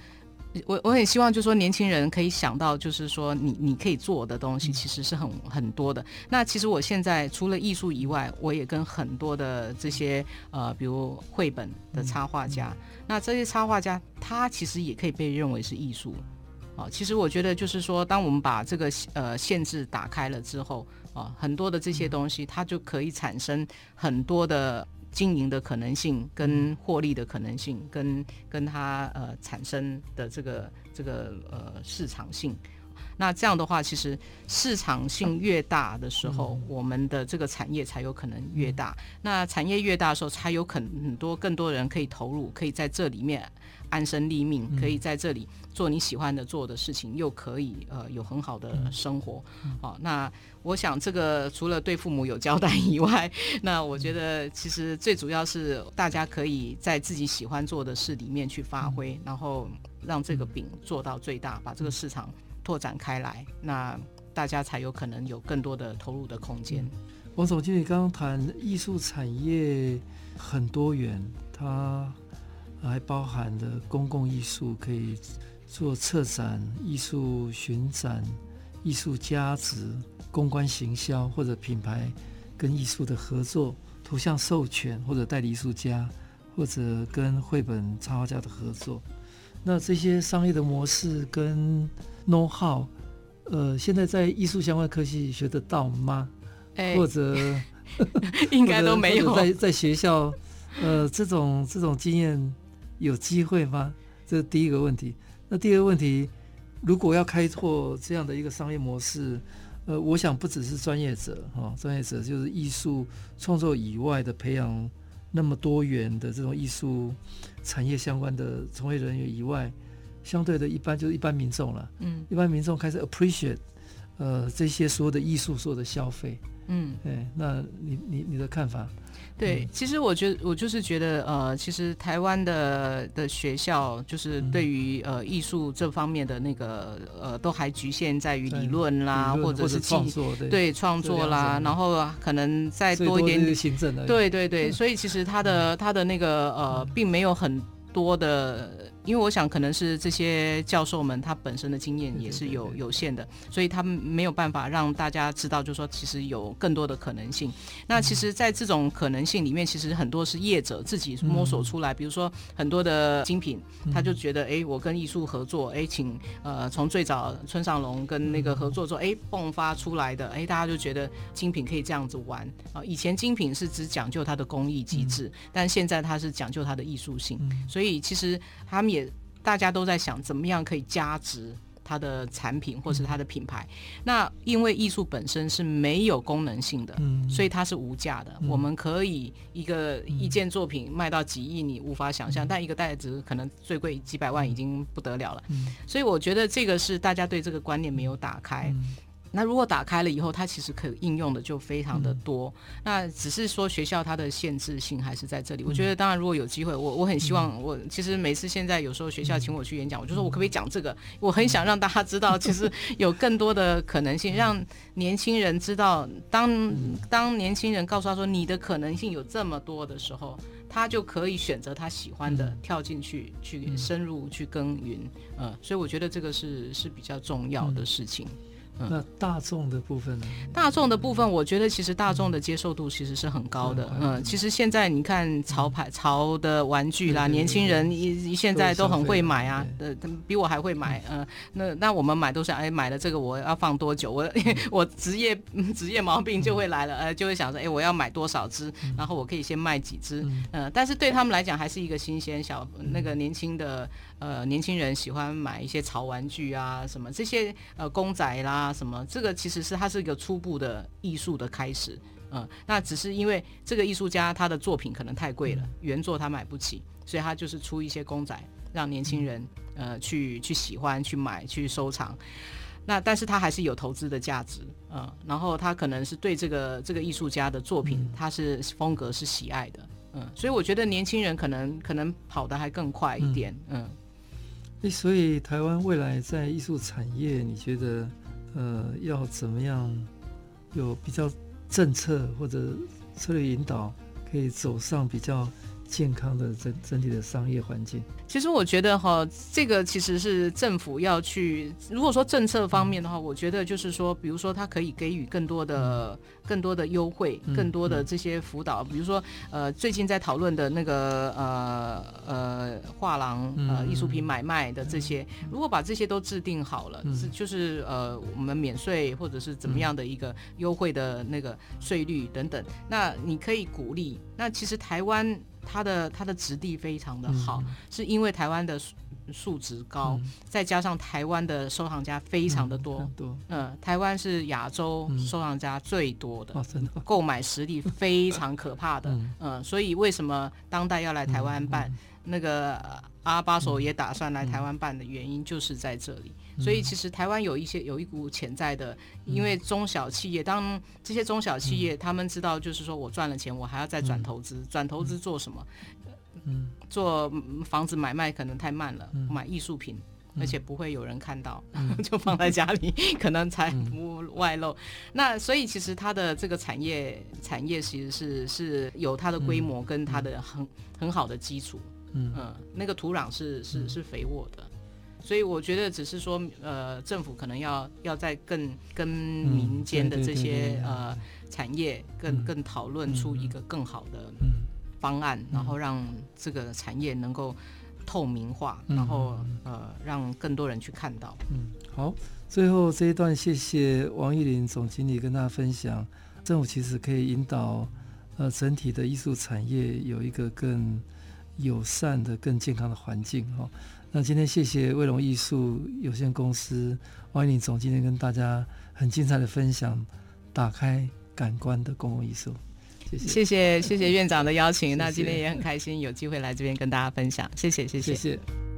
我我很希望，就是说年轻人可以想到，就是说你你可以做的东西其实是很很多的。那其实我现在除了艺术以外，我也跟很多的这些呃，比如绘本的插画家，那这些插画家他其实也可以被认为是艺术。啊，其实我觉得就是说，当我们把这个呃限制打开了之后，啊，很多的这些东西它就可以产生很多的。经营的可能性跟获利的可能性，跟跟它呃产生的这个这个呃市场性，那这样的话，其实市场性越大的时候，我们的这个产业才有可能越大。那产业越大的时候，才有可能很多更多人可以投入，可以在这里面安身立命，可以在这里做你喜欢的做的事情，又可以呃有很好的生活。好，那。我想，这个除了对父母有交代 以外，那我觉得其实最主要是大家可以在自己喜欢做的事里面去发挥，然后让这个饼做到最大，把这个市场拓展开来，那大家才有可能有更多的投入的空间。王总经理刚刚谈艺术产业很多元，它还包含的公共艺术，可以做策展、艺术巡展、艺术加值。公关行销或者品牌跟艺术的合作，图像授权或者代理艺术家，或者跟绘本插画家的合作，那这些商业的模式跟 know how，呃，现在在艺术相关科系学得到吗？欸、或者 应该都没有。在在学校，呃，这种这种经验有机会吗？这是第一个问题。那第二个问题，如果要开拓这样的一个商业模式，呃，我想不只是专业者哈，专业者就是艺术创作以外的培养那么多元的这种艺术产业相关的从业人员以外，相对的一般就是一般民众了。嗯，一般民众开始 appreciate 呃这些所有的艺术所有的消费。嗯，哎，那你你你的看法？对，其实我觉得我就是觉得，呃，其实台湾的的学校就是对于呃艺术这方面的那个呃，都还局限在于理论啦，或者是创作，对创作啦，然后可能再多一点点行政的，对对对，所以其实他的他的那个呃，并没有很多的因为我想可能是这些教授们他本身的经验也是有有限的，所以他们没有办法让大家知道，就是说其实有更多的可能性。那其实，在这种可能性里面，其实很多是业者自己摸索出来。比如说很多的精品，他就觉得，哎，我跟艺术合作，哎，请呃从最早村上隆跟那个合作之后，哎，迸发出来的，哎，大家就觉得精品可以这样子玩啊。以前精品是只讲究它的工艺机制，但现在它是讲究它的艺术性，所以其实他们。也大家都在想怎么样可以加值它的产品或是它的品牌。那因为艺术本身是没有功能性的，所以它是无价的。我们可以一个一件作品卖到几亿，你无法想象。但一个袋子可能最贵几百万已经不得了了。所以我觉得这个是大家对这个观念没有打开。那如果打开了以后，它其实可应用的就非常的多。嗯、那只是说学校它的限制性还是在这里。嗯、我觉得当然如果有机会，我我很希望我其实每次现在有时候学校请我去演讲，我就说我可不可以讲这个？我很想让大家知道，其实有更多的可能性，让年轻人知道，当当年轻人告诉他说你的可能性有这么多的时候，他就可以选择他喜欢的跳进去，去深入去耕耘。嗯，所以我觉得这个是是比较重要的事情。那大众的部分呢？大众的部分，我觉得其实大众的接受度其实是很高的。嗯，其实现在你看潮牌、潮的玩具啦，年轻人一现在都很会买啊，呃，比我还会买。嗯，那那我们买都是哎，买了这个我要放多久？我 我职业职业毛病就会来了，呃，就会想说，哎，我要买多少只，然后我可以先卖几只。嗯，但是对他们来讲还是一个新鲜小那个年轻的。呃，年轻人喜欢买一些潮玩具啊，什么这些呃公仔啦，什么这个其实是它是一个初步的艺术的开始，嗯、呃，那只是因为这个艺术家他的作品可能太贵了，原作他买不起，所以他就是出一些公仔，让年轻人呃去去喜欢、去买、去收藏。那但是他还是有投资的价值，嗯、呃，然后他可能是对这个这个艺术家的作品，他是风格是喜爱的，嗯、呃，所以我觉得年轻人可能可能跑得还更快一点，嗯。所以台湾未来在艺术产业，你觉得，呃，要怎么样有比较政策或者策略引导，可以走上比较健康的整整体的商业环境？其实我觉得哈，这个其实是政府要去。如果说政策方面的话，我觉得就是说，比如说它可以给予更多的、更多的优惠，更多的这些辅导。比如说，呃，最近在讨论的那个呃呃画廊呃艺术品买卖的这些，如果把这些都制定好了，是就是呃我们免税或者是怎么样的一个优惠的那个税率等等，那你可以鼓励。那其实台湾。它的它的质地非常的好，嗯、是因为台湾的素素质高，嗯、再加上台湾的收藏家非常的多，嗯，嗯，台湾是亚洲收藏家最多的，购、嗯、买实力非常可怕的，嗯，嗯，所以为什么当代要来台湾办、那个阿巴索也打算来台湾办的原因就是在这里。所以其实台湾有一些有一股潜在的，因为中小企业，当这些中小企业他们知道，就是说我赚了钱，我还要再转投资，转投资做什么？嗯，做房子买卖可能太慢了，买艺术品，而且不会有人看到，就放在家里，可能才不外露。那所以其实它的这个产业产业其实是是有它的规模跟它的很很好的基础，嗯，那个土壤是是是肥沃的。所以我觉得只是说，呃，政府可能要要在更跟民间的这些呃产业更更讨论出一个更好的方案，然后让这个产业能够透明化，然后呃让更多人去看到。嗯，好，最后这一段谢谢王玉林总经理跟大家分享，政府其实可以引导呃整体的艺术产业有一个更友善的、更健康的环境哈。那今天谢谢卫龙艺术有限公司王奕霖总今天跟大家很精彩的分享，打开感官的公共艺术，谢谢。谢谢谢谢院长的邀请，那今天也很开心有机会来这边跟大家分享，谢谢谢谢。谢谢